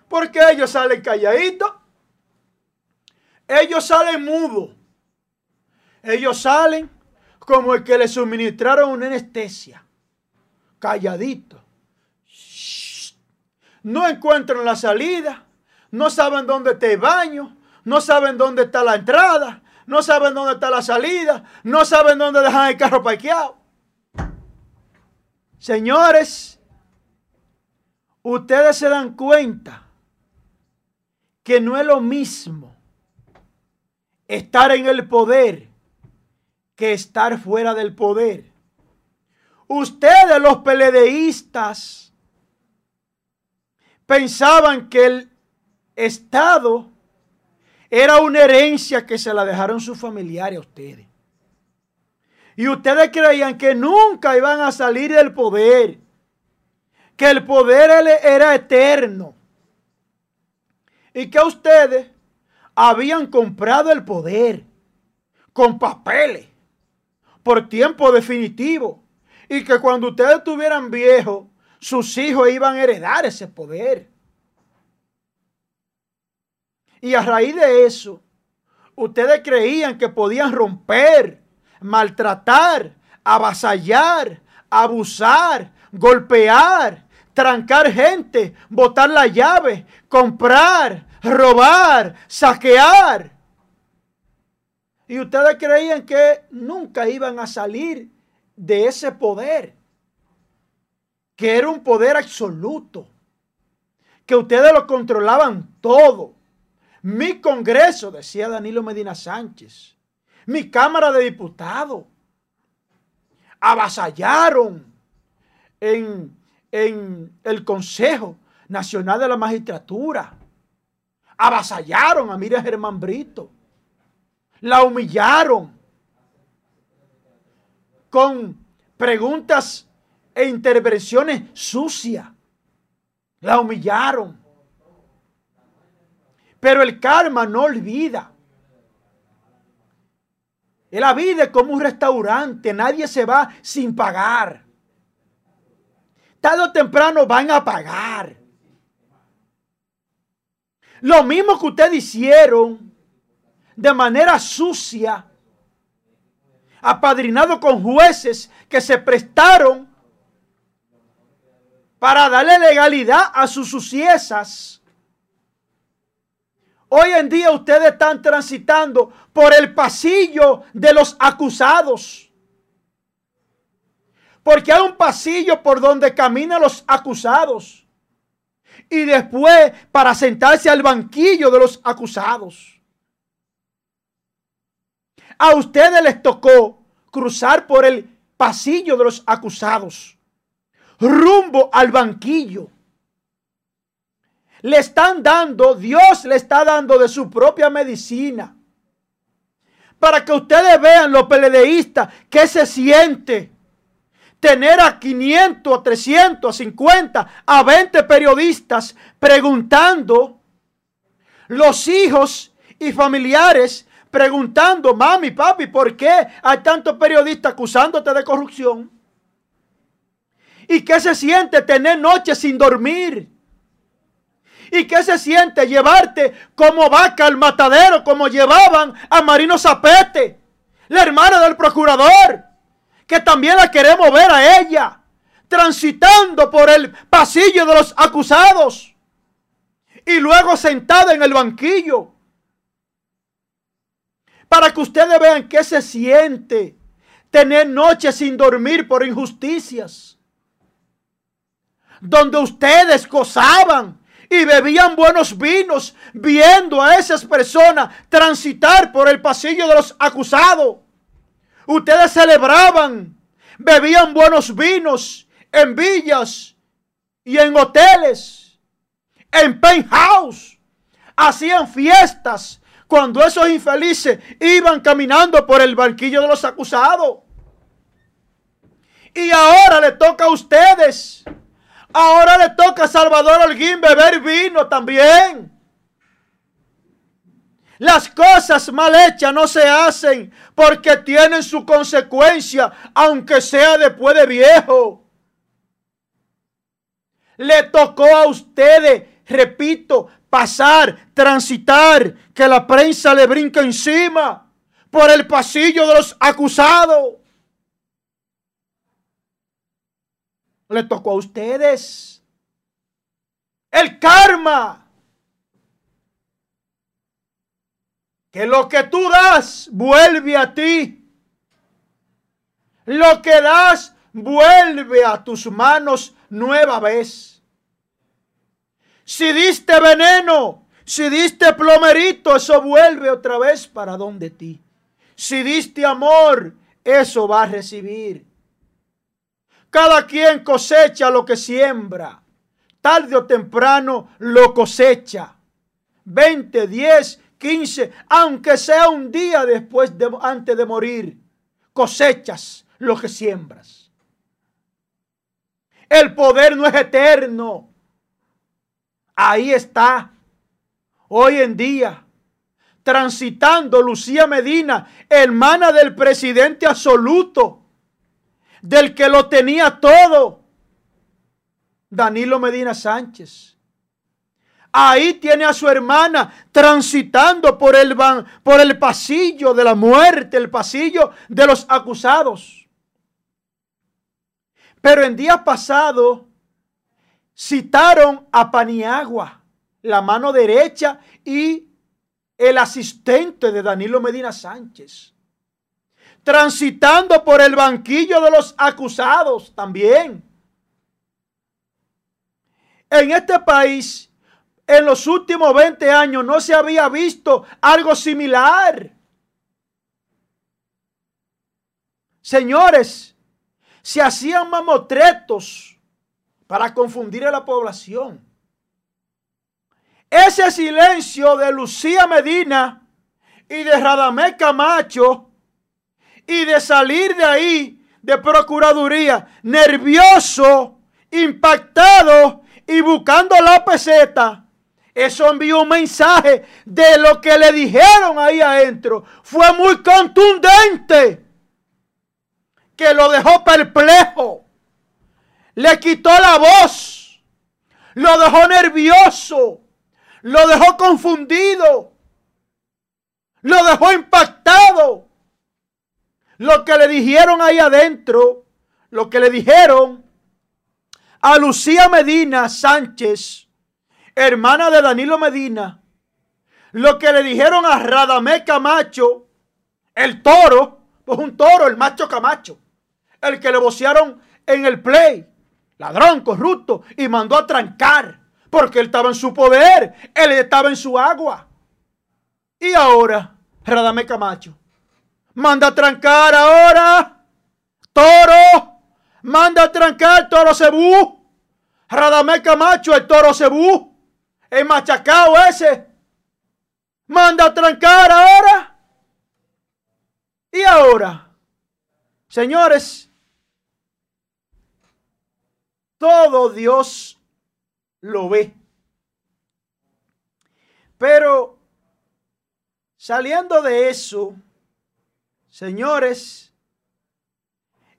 Porque ellos salen calladitos. Ellos salen mudos. Ellos salen como el que le suministraron una anestesia. Calladito. No encuentran la salida. No saben dónde está el baño. No saben dónde está la entrada. No saben dónde está la salida. No saben dónde dejan el carro parqueado. Señores, ustedes se dan cuenta que no es lo mismo estar en el poder que estar fuera del poder. Ustedes los peledeístas pensaban que el Estado era una herencia que se la dejaron sus familiares a ustedes. Y ustedes creían que nunca iban a salir del poder, que el poder era eterno. Y que ustedes habían comprado el poder con papeles por tiempo definitivo. Y que cuando ustedes estuvieran viejos, sus hijos iban a heredar ese poder. Y a raíz de eso, ustedes creían que podían romper, maltratar, avasallar, abusar, golpear, trancar gente, botar la llave, comprar, robar, saquear. Y ustedes creían que nunca iban a salir de ese poder, que era un poder absoluto, que ustedes lo controlaban todo. Mi Congreso, decía Danilo Medina Sánchez, mi Cámara de Diputados, avasallaron en, en el Consejo Nacional de la Magistratura, avasallaron a Miriam Germán Brito la humillaron con preguntas e intervenciones sucias. La humillaron. Pero el karma no olvida. La vida es como un restaurante. Nadie se va sin pagar. Tarde o temprano van a pagar. Lo mismo que ustedes hicieron de manera sucia, apadrinado con jueces que se prestaron para darle legalidad a sus suciezas. Hoy en día ustedes están transitando por el pasillo de los acusados. Porque hay un pasillo por donde caminan los acusados. Y después para sentarse al banquillo de los acusados. A ustedes les tocó cruzar por el pasillo de los acusados, rumbo al banquillo. Le están dando, Dios le está dando de su propia medicina. Para que ustedes vean los peledeístas qué se siente tener a 500, a 300, a 50, a 20 periodistas preguntando los hijos y familiares preguntando, mami, papi, ¿por qué hay tantos periodistas acusándote de corrupción? ¿Y qué se siente tener noches sin dormir? ¿Y qué se siente llevarte como vaca al matadero como llevaban a Marino Zapete, la hermana del procurador, que también la queremos ver a ella, transitando por el pasillo de los acusados y luego sentada en el banquillo? para que ustedes vean qué se siente tener noches sin dormir por injusticias. Donde ustedes gozaban y bebían buenos vinos viendo a esas personas transitar por el pasillo de los acusados. Ustedes celebraban, bebían buenos vinos en villas y en hoteles, en penthouse, hacían fiestas cuando esos infelices iban caminando por el banquillo de los acusados. Y ahora le toca a ustedes. Ahora le toca a Salvador Holguín beber vino también. Las cosas mal hechas no se hacen porque tienen su consecuencia, aunque sea después de viejo. Le tocó a ustedes, repito, pasar, transitar, que la prensa le brinca encima por el pasillo de los acusados. Le tocó a ustedes. El karma. Que lo que tú das vuelve a ti. Lo que das vuelve a tus manos nueva vez. Si diste veneno, si diste plomerito, eso vuelve otra vez para donde ti. Si diste amor, eso va a recibir. Cada quien cosecha lo que siembra. Tarde o temprano lo cosecha. 20, 10, 15, aunque sea un día después de, antes de morir, cosechas lo que siembras. El poder no es eterno. Ahí está. Hoy en día, transitando Lucía Medina, hermana del presidente absoluto, del que lo tenía todo, Danilo Medina Sánchez. Ahí tiene a su hermana transitando por el, por el pasillo de la muerte, el pasillo de los acusados. Pero en días pasados citaron a Paniagua, la mano derecha y el asistente de Danilo Medina Sánchez. Transitando por el banquillo de los acusados también. En este país en los últimos 20 años no se había visto algo similar. Señores, se hacían mamotretos para confundir a la población. Ese silencio de Lucía Medina y de Radamé Camacho y de salir de ahí de Procuraduría nervioso, impactado y buscando la peseta eso envió un mensaje de lo que le dijeron ahí adentro. Fue muy contundente. Que lo dejó perplejo. Le quitó la voz. Lo dejó nervioso. Lo dejó confundido. Lo dejó impactado. Lo que le dijeron ahí adentro. Lo que le dijeron a Lucía Medina Sánchez hermana de Danilo Medina, lo que le dijeron a Radamé Camacho, el toro, pues un toro, el macho Camacho, el que le vocearon en el play, ladrón, corrupto, y mandó a trancar, porque él estaba en su poder, él estaba en su agua. Y ahora, Radamé Camacho, manda a trancar ahora, toro, manda a trancar, toro Cebú, Radamé Camacho, el toro Cebú el machacado ese, manda a trancar ahora. Y ahora, señores, todo Dios lo ve. Pero saliendo de eso, señores,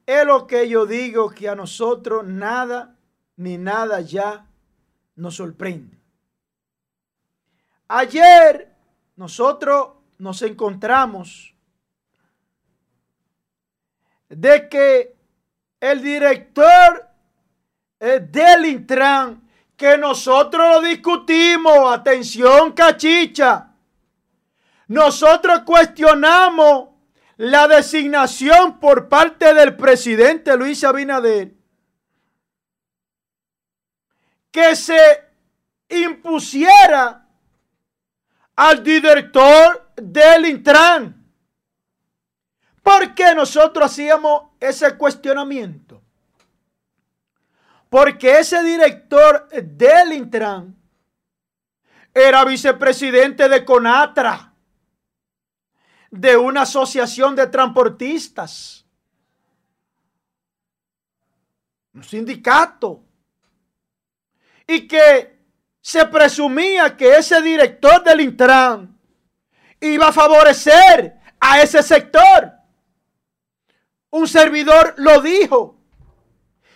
es lo que yo digo que a nosotros nada ni nada ya nos sorprende. Ayer nosotros nos encontramos de que el director eh, del Intran, que nosotros lo discutimos, atención cachicha, nosotros cuestionamos la designación por parte del presidente Luis Abinader que se impusiera al director del Intran. ¿Por qué nosotros hacíamos ese cuestionamiento? Porque ese director del Intran era vicepresidente de Conatra, de una asociación de transportistas, un sindicato, y que se presumía que ese director del Intran iba a favorecer a ese sector. Un servidor lo dijo,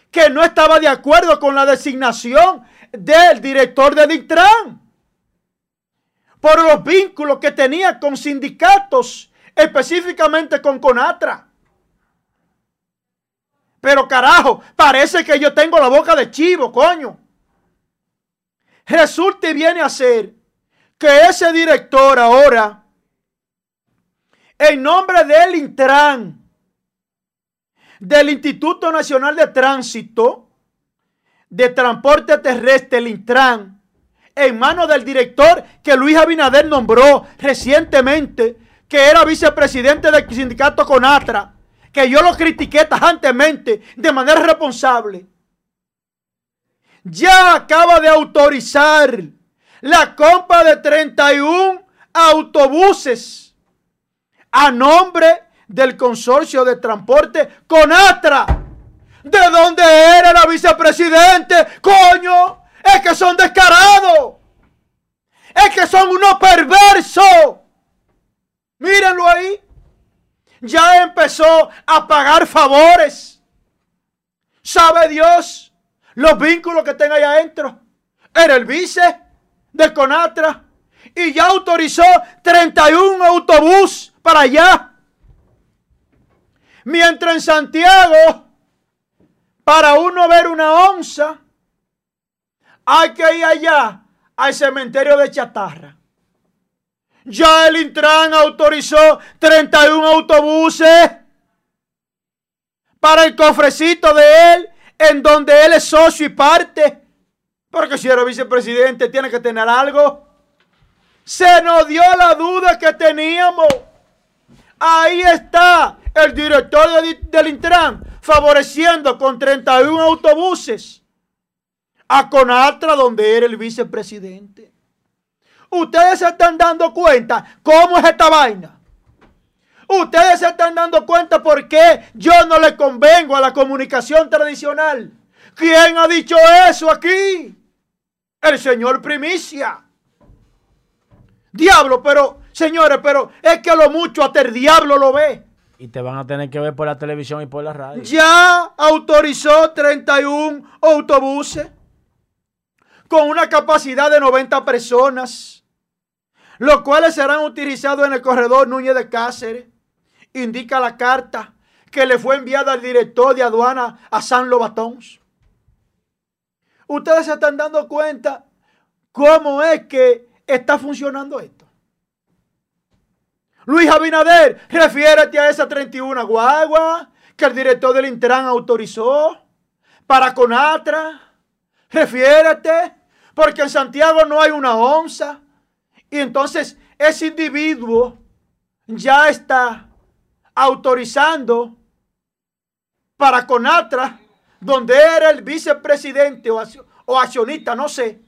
que no estaba de acuerdo con la designación del director de Dictran por los vínculos que tenía con sindicatos, específicamente con Conatra. Pero carajo, parece que yo tengo la boca de chivo, coño. Resulta y viene a ser que ese director ahora, en nombre del Intran, del Instituto Nacional de Tránsito, de Transporte Terrestre, el Intran, en manos del director que Luis Abinader nombró recientemente, que era vicepresidente del sindicato Conatra, que yo lo critiqué tajantemente de manera responsable, ya acaba de autorizar la compra de 31 autobuses a nombre del consorcio de transporte Conatra. ¿De dónde era la vicepresidente? Coño, es que son descarados. Es que son unos perversos. Mírenlo ahí. Ya empezó a pagar favores. ¿Sabe Dios los vínculos que tenga ahí adentro? Era el vice de Conatra. Y ya autorizó 31 autobús para allá. Mientras en Santiago, para uno ver una onza, hay que ir allá al cementerio de Chatarra. Ya el Intran autorizó 31 autobuses para el cofrecito de él, en donde él es socio y parte. Porque si era vicepresidente, tiene que tener algo. Se nos dio la duda que teníamos. Ahí está el director del Intran favoreciendo con 31 autobuses a Conatra, donde era el vicepresidente. Ustedes se están dando cuenta cómo es esta vaina. Ustedes se están dando cuenta por qué yo no le convengo a la comunicación tradicional. ¿Quién ha dicho eso aquí? El señor Primicia. Diablo, pero, señores, pero es que lo mucho hasta el diablo lo ve. Y te van a tener que ver por la televisión y por la radio. Ya autorizó 31 autobuses con una capacidad de 90 personas, los cuales serán utilizados en el corredor Núñez de Cáceres. Indica la carta que le fue enviada al director de aduana a San Lobatón. Ustedes se están dando cuenta cómo es que está funcionando esto. Luis Abinader, refiérete a esa 31 guagua que el director del Intran autorizó para Conatra. Refiérete, porque en Santiago no hay una onza. Y entonces ese individuo ya está autorizando para Conatra, donde era el vicepresidente o accionista, no sé.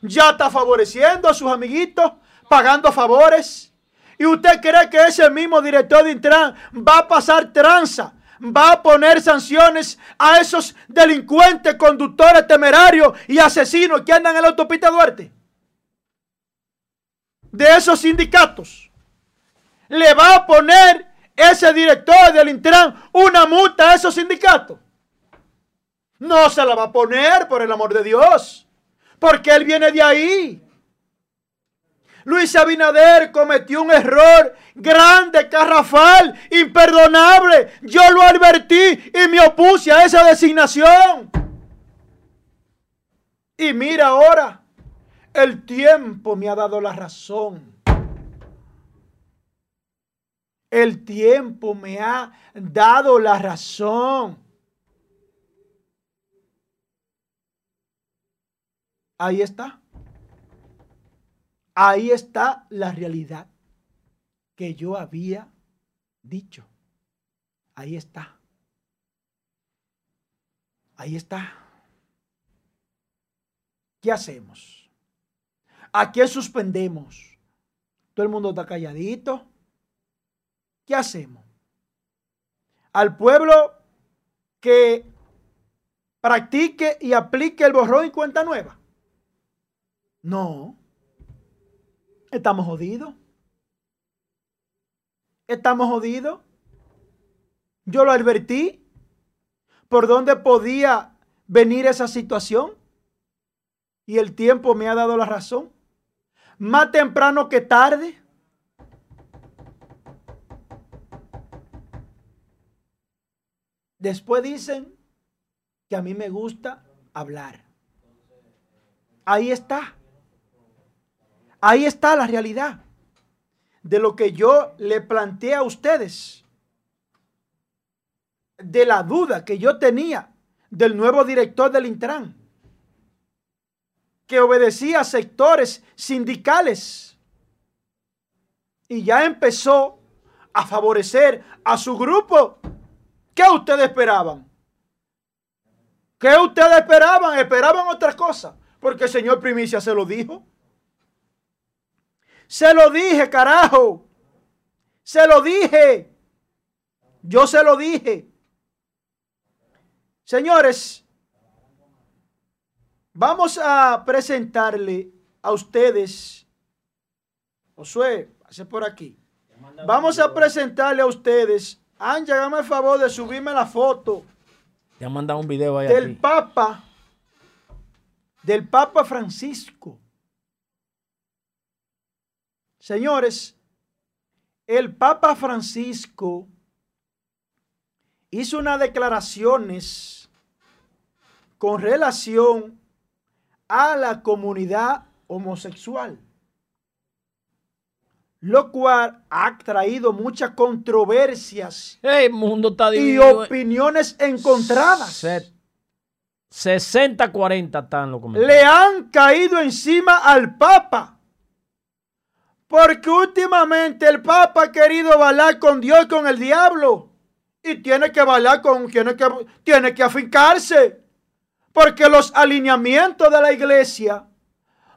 Ya está favoreciendo a sus amiguitos, pagando favores. ¿Y usted cree que ese mismo director de Intran va a pasar tranza? Va a poner sanciones a esos delincuentes, conductores temerarios y asesinos que andan en la autopista Duarte. De esos sindicatos. Le va a poner ese director del Intran una multa a esos sindicatos. No se la va a poner, por el amor de Dios. Porque él viene de ahí. Luis Abinader cometió un error grande, carrafal, imperdonable. Yo lo advertí y me opuse a esa designación. Y mira ahora, el tiempo me ha dado la razón. El tiempo me ha dado la razón. Ahí está. Ahí está la realidad que yo había dicho. Ahí está. Ahí está. ¿Qué hacemos? ¿A quién suspendemos? Todo el mundo está calladito. ¿Qué hacemos? Al pueblo que practique y aplique el borrón y cuenta nueva. No. Estamos jodidos. Estamos jodidos. Yo lo advertí. por dónde podía venir esa situación. Y el tiempo me ha dado la razón. Más temprano que tarde. Después dicen que a mí me gusta hablar. Ahí está. Ahí está la realidad de lo que yo le planteé a ustedes. De la duda que yo tenía del nuevo director del Intran, que obedecía a sectores sindicales y ya empezó a favorecer a su grupo. ¿Qué ustedes esperaban? ¿Qué ustedes esperaban? Esperaban otra cosa, porque el señor Primicia se lo dijo. Se lo dije, carajo. Se lo dije. Yo se lo dije. Señores, vamos a presentarle a ustedes, Josué, pase por aquí. Vamos a presentarle a ustedes, Anja, hágame el favor de subirme la foto. Ya mandado un video ahí. Del Papa, del Papa Francisco. Señores, el Papa Francisco hizo unas declaraciones con relación a la comunidad homosexual, lo cual ha traído muchas controversias mundo y eh. opiniones encontradas. 60-40 están los comentarios. Le han caído encima al Papa. Porque últimamente el Papa ha querido bailar con Dios con el diablo. Y tiene que bailar con, tiene que, tiene que afincarse. Porque los alineamientos de la iglesia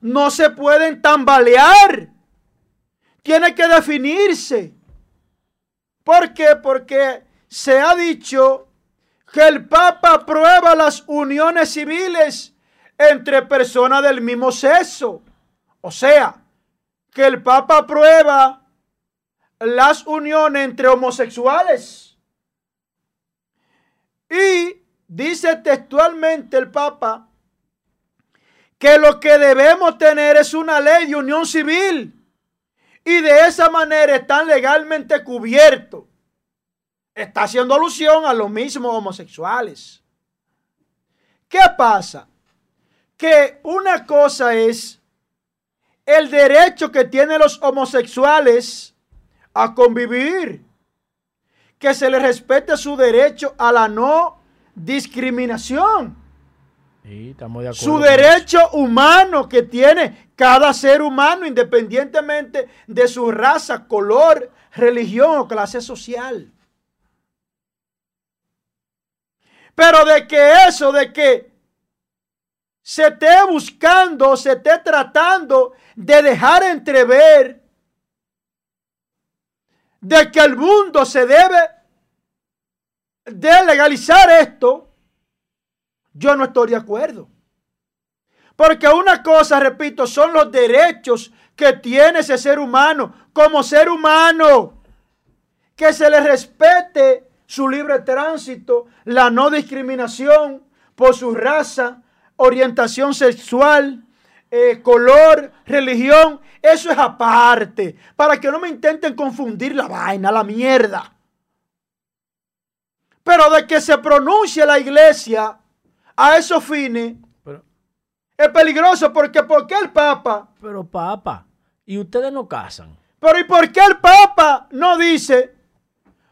no se pueden tambalear. Tiene que definirse. ¿Por qué? Porque se ha dicho que el Papa aprueba las uniones civiles entre personas del mismo sexo. O sea, que el Papa aprueba las uniones entre homosexuales. Y dice textualmente el Papa que lo que debemos tener es una ley de unión civil. Y de esa manera están legalmente cubiertos. Está haciendo alusión a los mismos homosexuales. ¿Qué pasa? Que una cosa es el derecho que tienen los homosexuales a convivir que se le respete su derecho a la no discriminación. su derecho humano que tiene cada ser humano independientemente de su raza, color, religión o clase social. Pero de que eso, de que se esté buscando, se esté tratando de dejar entrever de que el mundo se debe de legalizar esto, yo no estoy de acuerdo. Porque una cosa, repito, son los derechos que tiene ese ser humano como ser humano. Que se le respete su libre tránsito, la no discriminación por su raza, orientación sexual, eh, color, religión, eso es aparte. Para que no me intenten confundir la vaina, la mierda. Pero de que se pronuncie la iglesia a esos fines es peligroso porque ¿por qué el Papa? Pero Papa, y ustedes no casan. Pero ¿y por qué el Papa no dice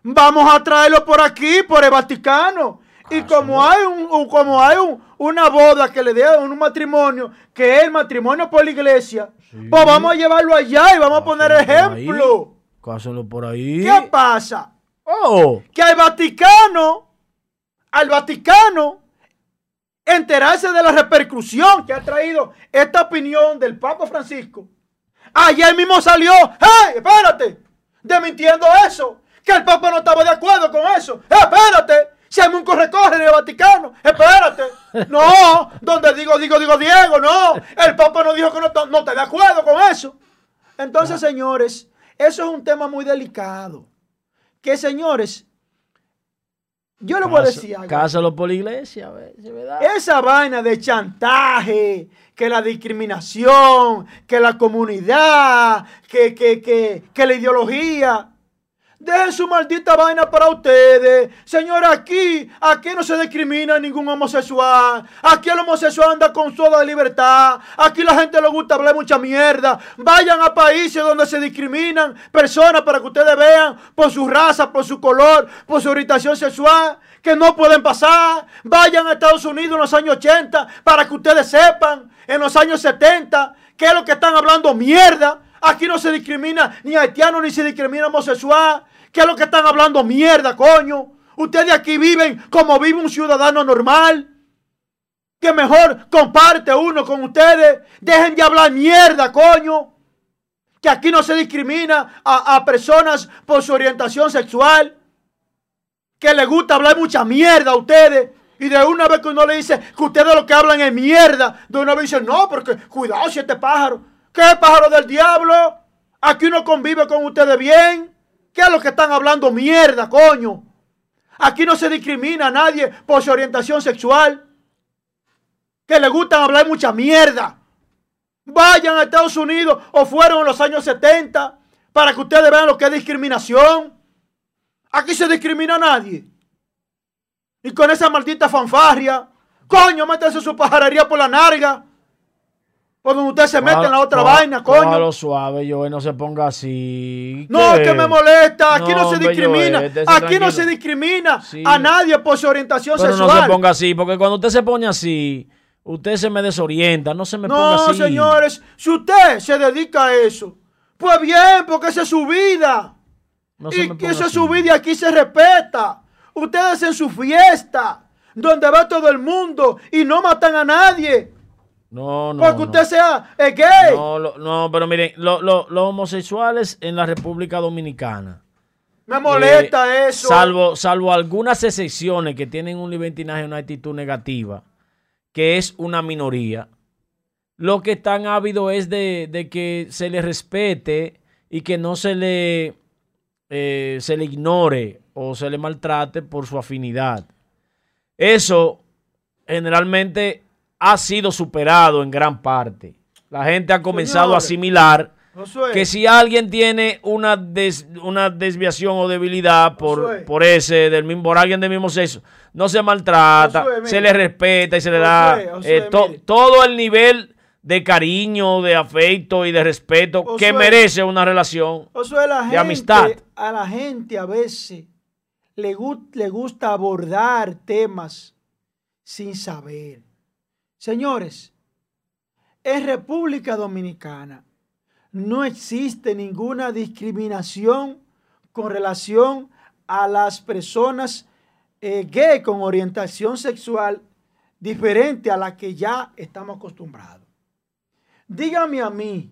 vamos a traerlo por aquí, por el Vaticano? Y como hay, un, como hay una boda que le dé un matrimonio, que es el matrimonio por la iglesia, pues vamos a llevarlo allá y vamos a poner ejemplo. Cásenlo por ahí. ¿Qué pasa? Oh. Que al Vaticano, al Vaticano, enterarse de la repercusión que ha traído esta opinión del Papa Francisco. Ayer mismo salió, ¡hey! Espérate, desmintiendo eso, que el Papa no estaba de acuerdo con eso. Espérate, se llama un corre-corre en el Vaticano. Espérate. No, donde digo, digo, digo Diego, no. El Papa no dijo que no, no está de acuerdo con eso. Entonces, señores, eso es un tema muy delicado. Que, señores, Yo le voy a decir algo. Cásalo por la iglesia, Esa vaina de chantaje, que la discriminación, que la comunidad, que, que, que, que la ideología. Dejen su maldita vaina para ustedes. Señor, aquí, aquí no se discrimina ningún homosexual. Aquí el homosexual anda con toda libertad. Aquí la gente le gusta hablar mucha mierda. Vayan a países donde se discriminan personas para que ustedes vean por su raza, por su color, por su orientación sexual, que no pueden pasar. Vayan a Estados Unidos en los años 80 para que ustedes sepan en los años 70 qué es lo que están hablando mierda. Aquí no se discrimina ni haitiano ni se discrimina homosexual. ¿Qué es lo que están hablando mierda, coño? Ustedes aquí viven como vive un ciudadano normal. Que mejor comparte uno con ustedes. Dejen de hablar mierda, coño. Que aquí no se discrimina a, a personas por su orientación sexual. Que les gusta hablar mucha mierda a ustedes. Y de una vez que uno le dice que ustedes lo que hablan es mierda, de una vez dicen, no, porque cuidado si este pájaro. ¿Qué pájaro del diablo? Aquí uno convive con ustedes bien. ¿Qué es lo que están hablando mierda, coño? Aquí no se discrimina a nadie por su orientación sexual. Que le gustan hablar mucha mierda. Vayan a Estados Unidos o fueron en los años 70 para que ustedes vean lo que es discriminación. Aquí se discrimina a nadie. Y con esa maldita fanfarria, coño, métanse su pajarería por la narga. Cuando usted se mete en la otra vaina, coño. lo suave, yo no se ponga así. No, que me molesta. Aquí no, se discrimina. Aquí no se discrimina a nadie por su orientación Pero sexual. No se ponga así, porque cuando usted se pone así, usted se me desorienta. No se me ponga así. No, señores, si usted se dedica a eso, pues bien, porque esa es su vida. y que esa es su vida y aquí se respeta. Ustedes en su fiesta, donde va todo el mundo y no matan a nadie. No, no. Porque usted sea gay. No, no, pero miren, los homosexuales en la República Dominicana. Me molesta eh, eso. Salvo, salvo algunas excepciones que tienen un libertinaje, una actitud negativa, que es una minoría. Lo que están ávido es de, que se le respete y que no se le, eh, se le ignore o se le maltrate por su afinidad. Eso generalmente ha sido superado en gran parte. La gente ha comenzado a asimilar que si alguien tiene una, una desviación o debilidad por, por ese, del mismo, por alguien del mismo sexo, no se maltrata, se le respeta y se le da eh, todo el nivel de cariño, de afecto y de respeto que merece una relación de amistad. A la gente a veces le, le gusta abordar temas sin saber. Señores, en República Dominicana no existe ninguna discriminación con relación a las personas eh, gay con orientación sexual diferente a la que ya estamos acostumbrados. Dígame a mí,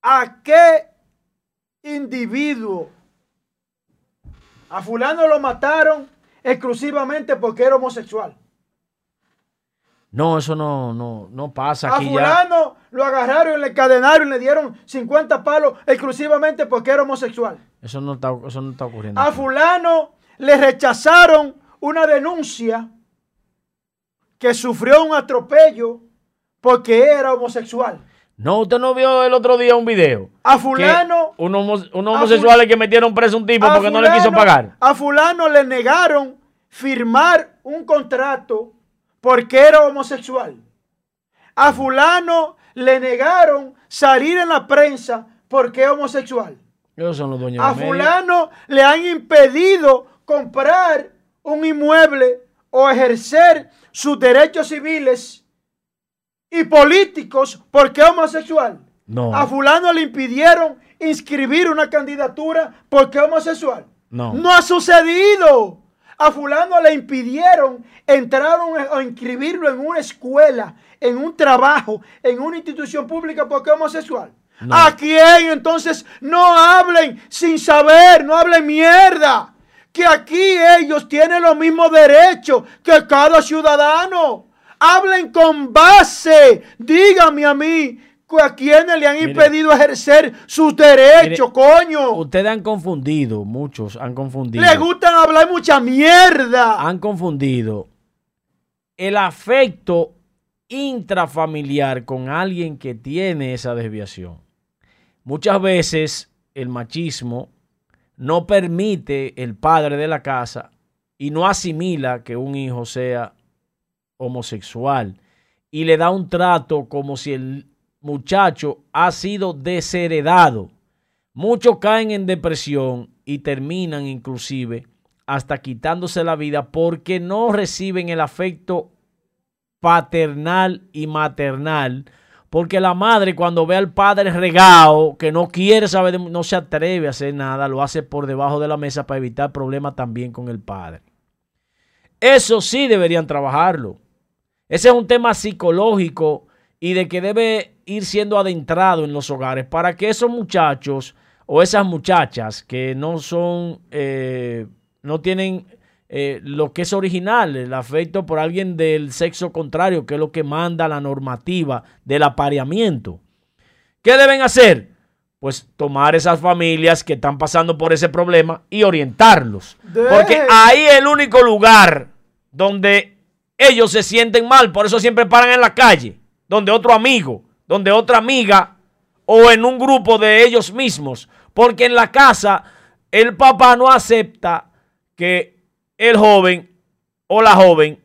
¿a qué individuo a fulano lo mataron exclusivamente porque era homosexual? No, eso no, no, no pasa a aquí fulano lo agarraron, le encadenaron y le dieron 50 palos exclusivamente porque era homosexual. Eso no está, eso no está ocurriendo. A fulano le rechazaron una denuncia que sufrió un atropello porque era homosexual. No, usted no vio el otro día un video. A fulano. Unos homosexuales que metieron preso un tipo porque no le quiso pagar. A fulano le negaron firmar un contrato porque era homosexual. A fulano le negaron salir en la prensa porque es homosexual. son los dueños a fulano le han impedido comprar un inmueble o ejercer sus derechos civiles y políticos porque es homosexual. No. A fulano le impidieron inscribir una candidatura porque es homosexual. No. No ha sucedido. A fulano le impidieron entrar o inscribirlo en una escuela, en un trabajo, en una institución pública porque es homosexual. ¿A quién entonces no hablen sin saber, no hablen mierda? Que aquí ellos tienen los mismos derechos que cada ciudadano. Hablen con base. Dígame a mí a quienes le han impedido ejercer sus derechos, coño. Ustedes han confundido, muchos han confundido. Les gustan hablar mucha mierda. Han confundido el afecto intrafamiliar con alguien que tiene esa desviación. Muchas veces el machismo no permite el padre de la casa y no asimila que un hijo sea homosexual y le da un trato como si el muchacho ha sido desheredado. Muchos caen en depresión y terminan inclusive hasta quitándose la vida porque no reciben el afecto paternal y maternal. Porque la madre cuando ve al padre regado, que no quiere saber, no se atreve a hacer nada, lo hace por debajo de la mesa para evitar problemas también con el padre. Eso sí deberían trabajarlo. Ese es un tema psicológico y de que debe ir siendo adentrado en los hogares para que esos muchachos o esas muchachas que no son, eh, no tienen eh, lo que es original, el afecto por alguien del sexo contrario, que es lo que manda la normativa del apareamiento. ¿Qué deben hacer? Pues tomar esas familias que están pasando por ese problema y orientarlos. Porque ahí es el único lugar donde ellos se sienten mal, por eso siempre paran en la calle donde otro amigo, donde otra amiga o en un grupo de ellos mismos. Porque en la casa el papá no acepta que el joven o la joven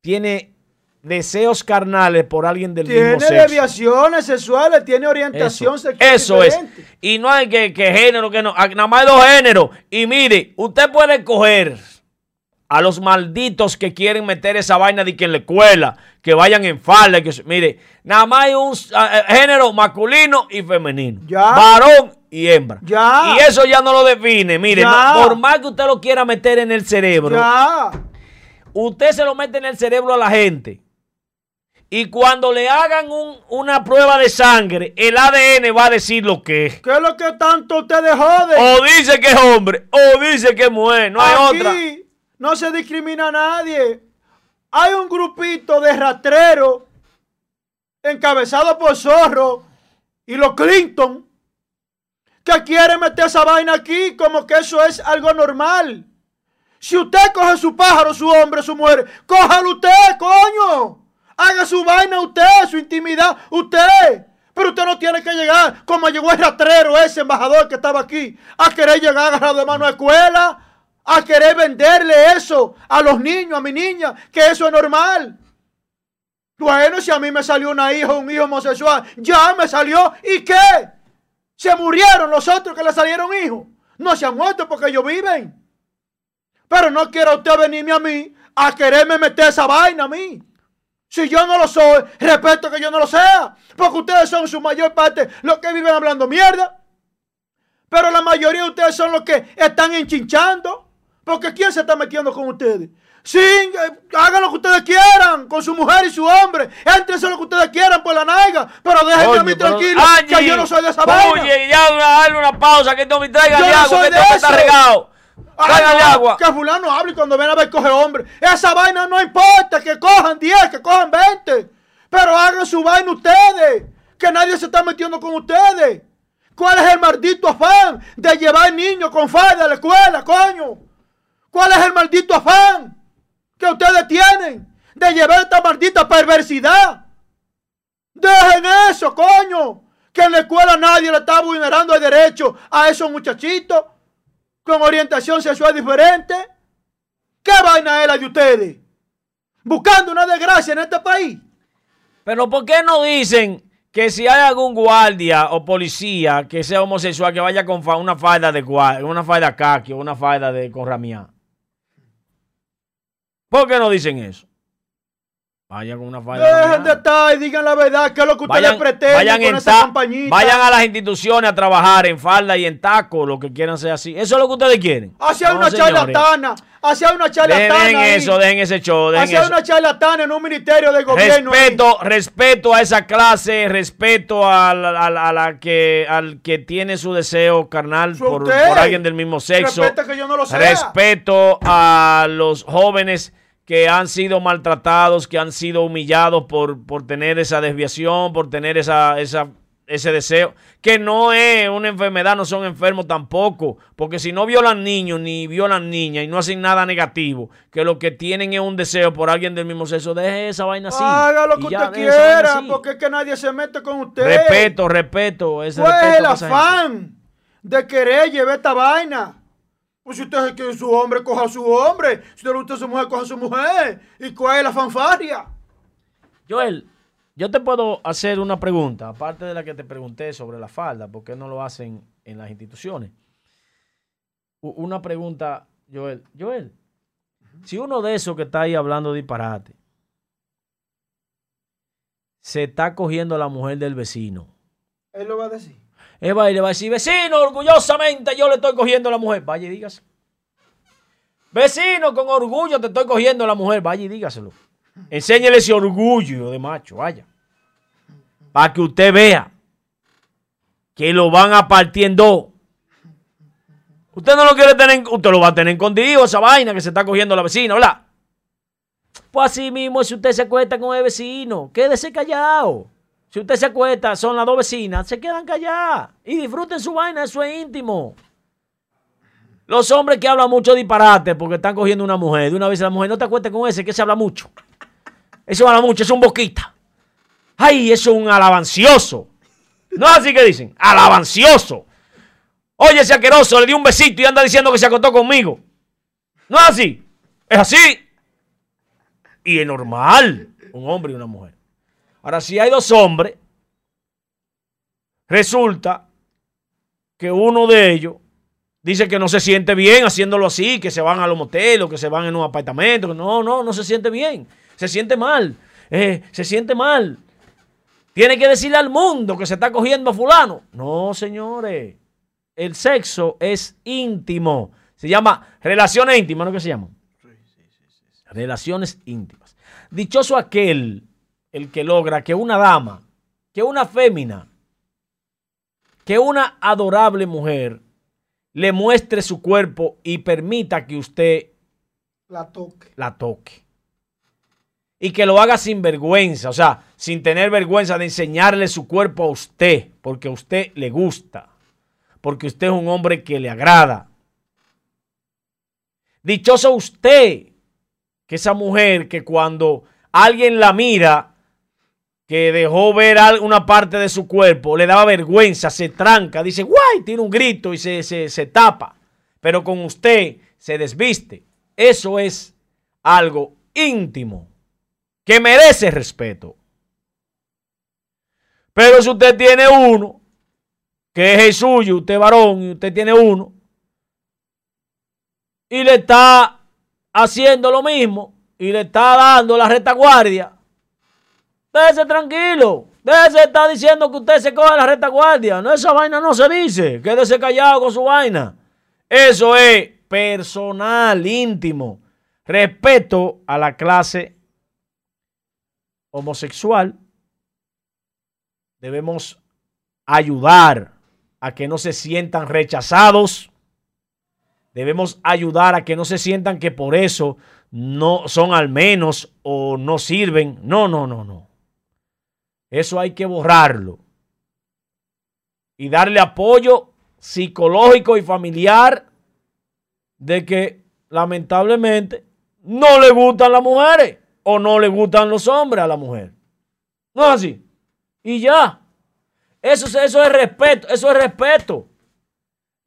tiene deseos carnales por alguien del mismo sexo. Tiene deviaciones sexuales, tiene orientación sexual. Eso es. Y no hay que, que género, que no. Nada más hay dos géneros. Y mire, usted puede coger a los malditos que quieren meter esa vaina de que en la escuela, que vayan en falda, que mire, nada más hay un eh, género masculino y femenino. Varón y hembra. Y eso ya no lo define. Mire, por más que usted lo quiera meter en el cerebro, usted se lo mete en el cerebro a la gente. Y cuando le hagan una prueba de sangre, el ADN va a decir lo que es. ¿Qué es lo que tanto ustedes joden? O dice que es hombre, o dice que es mujer, no hay otra no se discrimina a nadie. Hay un grupito de rastreros encabezado por Zorro y los Clinton que quieren meter esa vaina aquí como que eso es algo normal. Si usted coge su pájaro, su hombre, su mujer, cójalo usted, coño. Haga su vaina usted, su intimidad usted. Pero usted no tiene que llegar como llegó el rastrero, ese embajador que estaba aquí, a querer llegar agarrado de mano a escuela a querer venderle eso a los niños, a mi niña, que eso es normal. Bueno, si a mí me salió una hija, un hijo homosexual, ya me salió. ¿Y qué? Se murieron los otros que le salieron hijos. No se han muerto porque ellos viven. Pero no quiero usted venirme a mí a quererme meter esa vaina a mí. Si yo no lo soy, respeto que yo no lo sea. Porque ustedes son su mayor parte los que viven hablando mierda. Pero la mayoría de ustedes son los que están enchinchando. Porque ¿quién se está metiendo con ustedes? Sí, eh, hagan lo que ustedes quieran con su mujer y su hombre. Entrense lo que ustedes quieran por la naiga. Pero déjenme a mí tranquilo, que yo no soy de esa vaina. Oye, ya darle una pausa, que esto me traiga de agua, que esto está regado. Agua. Que fulano hable cuando ven a ver coge hombre. Esa vaina no importa, que cojan 10, que cojan 20. Pero hagan su vaina ustedes. Que nadie se está metiendo con ustedes. ¿Cuál es el maldito afán de llevar niños con falda a la escuela, coño? ¿Cuál es el maldito afán que ustedes tienen de llevar esta maldita perversidad? Dejen eso, coño. Que en la escuela nadie le está vulnerando el derecho a esos muchachitos con orientación sexual diferente. ¿Qué vaina es la de ustedes? Buscando una desgracia en este país. Pero ¿por qué no dicen que si hay algún guardia o policía que sea homosexual que vaya con una falda de una falda kaki o una falda de corramía? ¿Por qué no dicen eso? Vayan con una falda. Dejen de estar y digan la verdad, que es lo que ustedes pretenden vayan con esa compañita. Vayan a las instituciones a trabajar en falda y en taco, lo que quieran sea así. Eso es lo que ustedes quieren. Hacia una charlatana. Hacia una charlatana. Dejen eso, dejen ese show. Hacia una charlatana en un ministerio de gobierno. Respeto, respeto a esa clase, respeto a la, que, al que tiene su deseo carnal por, por, alguien del mismo sexo. que yo no lo Respeto a los jóvenes que han sido maltratados, que han sido humillados por, por tener esa desviación, por tener esa, esa ese deseo, que no es una enfermedad, no son enfermos tampoco, porque si no violan niños ni violan niñas y no hacen nada negativo, que lo que tienen es un deseo por alguien del mismo sexo, deje esa vaina así. Haga lo que usted quiera, porque es que nadie se mete con usted. Respeto, respeto. Ese pues el afán de querer llevar esta vaina. Pues si usted quiere su hombre, coja a su hombre. Si usted le gusta a su mujer, coja a su mujer. ¿Y cuál es la fanfaria? Joel, yo te puedo hacer una pregunta, aparte de la que te pregunté sobre la falda, ¿por qué no lo hacen en las instituciones? Una pregunta, Joel. Joel, si uno de esos que está ahí hablando disparate se está cogiendo a la mujer del vecino. Él lo va a decir. Él va y le va a decir, vecino, orgullosamente yo le estoy cogiendo a la mujer. Vaya y dígaselo. Vecino, con orgullo te estoy cogiendo a la mujer. Vaya y dígaselo. Enséñele ese orgullo de macho, vaya. Para que usted vea que lo van a partir en dos. Usted no lo quiere tener, usted lo va a tener escondido, esa vaina que se está cogiendo la vecina, ¿verdad? Pues así mismo, si usted se acuesta con el vecino, quédese callado. Si usted se acuesta, son las dos vecinas, se quedan calladas y disfruten su vaina, eso es íntimo. Los hombres que hablan mucho disparate porque están cogiendo una mujer, de una vez la mujer, no te acuestes con ese, que se habla mucho. Eso habla mucho, es un boquita. Ay, eso es un alabancioso. No es así que dicen, alabancioso. Oye, ese aqueroso le dio un besito y anda diciendo que se acostó conmigo. No es así. Es así. Y es normal, un hombre y una mujer. Ahora, si hay dos hombres, resulta que uno de ellos dice que no se siente bien haciéndolo así, que se van a los moteles, que se van en un apartamento. No, no, no se siente bien se siente mal, eh, se siente mal. Tiene que decirle al mundo que se está cogiendo a fulano. No, señores. El sexo es íntimo. Se llama relaciones íntimas, ¿no que se llama? Relaciones íntimas. Dichoso aquel, el que logra que una dama, que una fémina, que una adorable mujer le muestre su cuerpo y permita que usted la toque. La toque y que lo haga sin vergüenza, o sea, sin tener vergüenza de enseñarle su cuerpo a usted, porque a usted le gusta, porque usted es un hombre que le agrada. Dichoso usted, que esa mujer que cuando alguien la mira, que dejó ver una parte de su cuerpo, le daba vergüenza, se tranca, dice, guay, tiene un grito y se, se, se tapa, pero con usted se desviste. Eso es algo íntimo que merece respeto. Pero si usted tiene uno, que es el suyo, usted varón, y usted tiene uno, y le está haciendo lo mismo, y le está dando la retaguardia, déjese tranquilo. Déjese está diciendo que usted se coge la retaguardia. No, esa vaina no se dice. Quédese callado con su vaina. Eso es personal, íntimo. Respeto a la clase homosexual, debemos ayudar a que no se sientan rechazados. Debemos ayudar a que no se sientan que por eso no son al menos o no sirven. No, no, no, no. Eso hay que borrarlo. Y darle apoyo psicológico y familiar de que lamentablemente no le gustan las mujeres o no le gustan los hombres a la mujer. No es así. Y ya. Eso, eso es respeto, eso es respeto.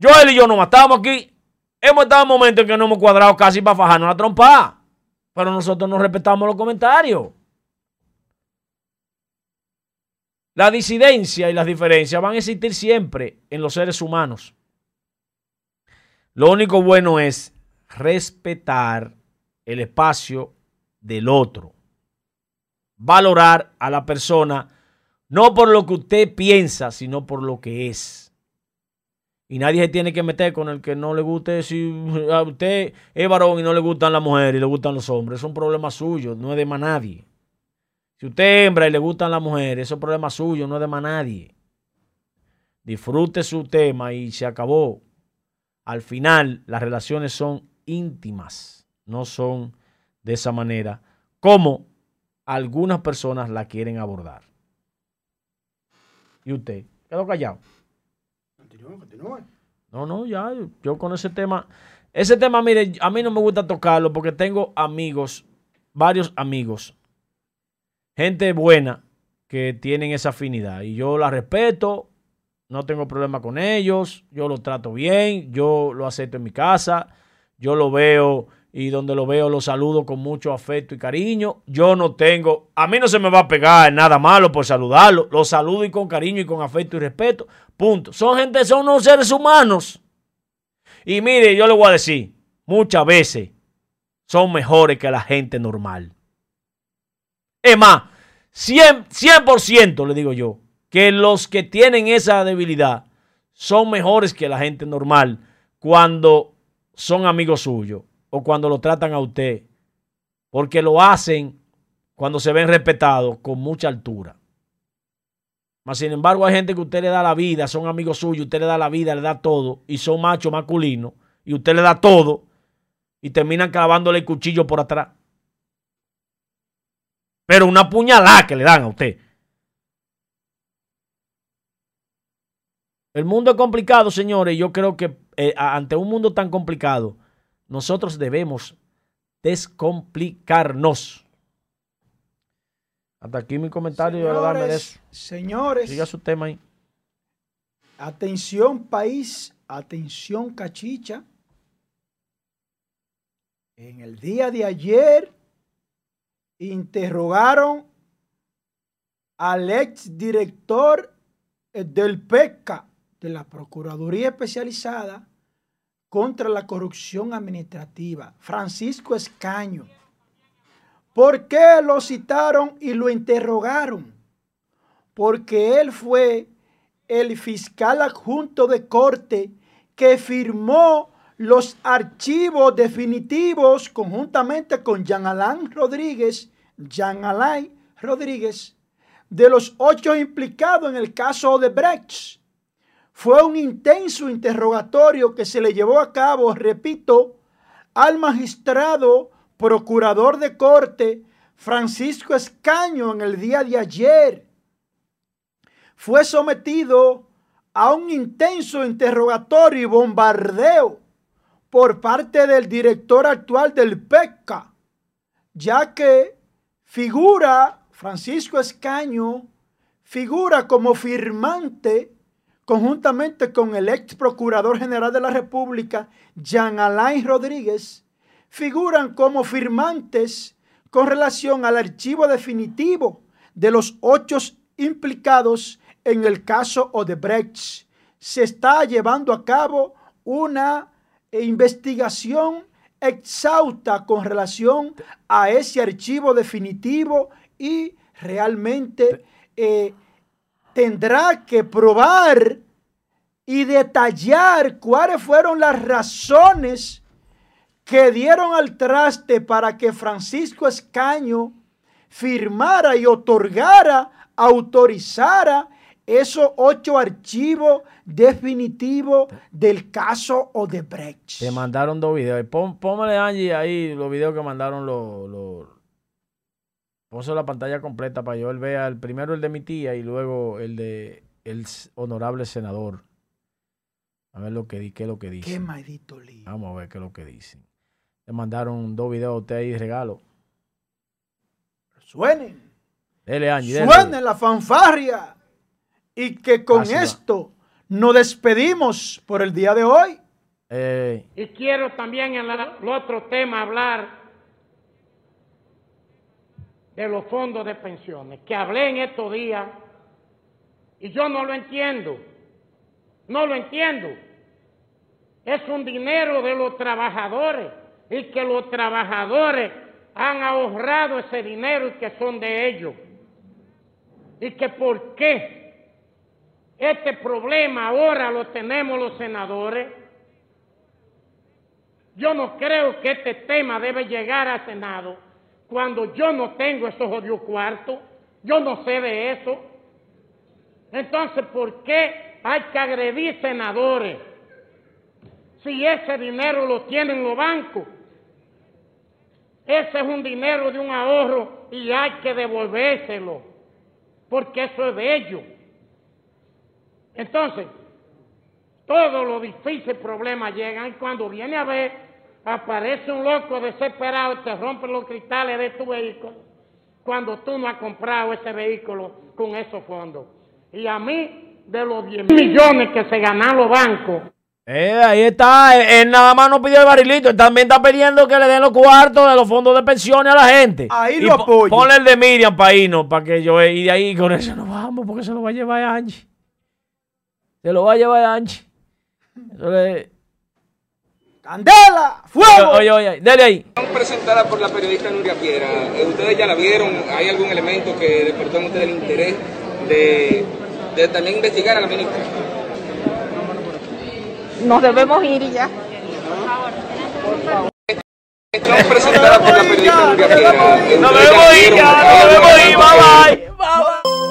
Joel y yo nos matamos aquí. Hemos estado en momentos en que no hemos cuadrado casi para fajarnos la trompa. Pero nosotros no respetamos los comentarios. La disidencia y las diferencias van a existir siempre en los seres humanos. Lo único bueno es respetar el espacio del otro. Valorar a la persona no por lo que usted piensa, sino por lo que es. Y nadie se tiene que meter con el que no le guste. Si a usted es varón y no le gustan las mujeres y le gustan los hombres, es un problema suyo, no es de más nadie. Si usted es hembra y le gustan las mujeres, es un problema suyo, no es de más nadie. Disfrute su tema y se acabó. Al final, las relaciones son íntimas, no son de esa manera como algunas personas la quieren abordar. ¿Y usted? ¿Quedó callado? Continúe. No, no, ya, yo con ese tema, ese tema, mire, a mí no me gusta tocarlo porque tengo amigos, varios amigos, gente buena que tienen esa afinidad y yo la respeto, no tengo problema con ellos, yo lo trato bien, yo lo acepto en mi casa, yo lo veo y donde lo veo lo saludo con mucho afecto y cariño. Yo no tengo, a mí no se me va a pegar nada malo por saludarlo, lo saludo y con cariño y con afecto y respeto, punto. Son gente, son unos seres humanos. Y mire, yo le voy a decir, muchas veces son mejores que la gente normal. Es más, 100%, 100% le digo yo, que los que tienen esa debilidad son mejores que la gente normal cuando son amigos suyos o cuando lo tratan a usted, porque lo hacen cuando se ven respetados con mucha altura. Mas, sin embargo, hay gente que usted le da la vida, son amigos suyos, usted le da la vida, le da todo, y son machos masculinos, y usted le da todo, y terminan clavándole el cuchillo por atrás. Pero una puñalada que le dan a usted. El mundo es complicado, señores. Yo creo que eh, ante un mundo tan complicado, nosotros debemos descomplicarnos. Hasta aquí mi comentario. Señores, señores Siga su tema ahí. Atención país, atención cachicha. En el día de ayer interrogaron al ex director del PECA, de la Procuraduría Especializada, contra la corrupción administrativa, Francisco Escaño. ¿Por qué lo citaron y lo interrogaron? Porque él fue el fiscal adjunto de corte que firmó los archivos definitivos conjuntamente con Jean Alain Rodríguez, Jean Alain Rodríguez, de los ocho implicados en el caso de Brecht fue un intenso interrogatorio que se le llevó a cabo, repito, al magistrado procurador de corte Francisco Escaño en el día de ayer. Fue sometido a un intenso interrogatorio y bombardeo por parte del director actual del PECA, ya que figura, Francisco Escaño, figura como firmante conjuntamente con el ex procurador general de la República, Jean Alain Rodríguez, figuran como firmantes con relación al archivo definitivo de los ocho implicados en el caso Odebrecht. Se está llevando a cabo una investigación exhausta con relación a ese archivo definitivo y realmente eh, tendrá que probar y detallar cuáles fueron las razones que dieron al traste para que Francisco Escaño firmara y otorgara, autorizara esos ocho archivos definitivos del caso Odebrecht. Te mandaron dos videos. Angie, ahí los videos que mandaron los Puso la pantalla completa para que yo vea el primero el de mi tía y luego el de el honorable senador. A ver lo que qué es lo que dice. Qué maldito lío. Vamos a ver qué es lo que dicen. Le mandaron dos videos a usted ahí de regalo. Suenen. Dele, Angie, Suenen la fanfarria. Y que con esto nos despedimos por el día de hoy. Eh. Y quiero también en el otro tema hablar de los fondos de pensiones, que hablé en estos días y yo no lo entiendo, no lo entiendo. Es un dinero de los trabajadores y que los trabajadores han ahorrado ese dinero y que son de ellos. Y que por qué este problema ahora lo tenemos los senadores. Yo no creo que este tema debe llegar al Senado cuando yo no tengo esos odios cuartos, yo no sé de eso. Entonces, ¿por qué hay que agredir senadores? Si ese dinero lo tienen los bancos. Ese es un dinero de un ahorro y hay que devolvérselo, porque eso es de ellos. Entonces, todos los difíciles problemas llegan y cuando viene a ver, aparece un loco desesperado y te rompe los cristales de tu vehículo cuando tú no has comprado ese vehículo con esos fondos. Y a mí, de los 10 millones que se ganan los bancos, eh, ahí está, él, nada más no pidió el barilito, él también está pidiendo que le den los cuartos de los fondos de pensiones a la gente. Ahí lo apoyo. Ponle el de Miriam para irnos, para que yo, y de ahí con eso nos vamos, porque se lo va a llevar a Angie. Se lo va a llevar a Angie. ¡Candela! ¡Fuego! Oye, oye, dale ahí. Presentada por la periodista Nuria Piera, eh, ¿ustedes ya la vieron? ¿Hay algún elemento que despertó en ustedes el interés de, de también investigar a la ministra? nos debemos ir y ya. Estamos presentadas por la periodista Nuria Piera. Nos debemos ir ya, nos debemos ir, bye bye.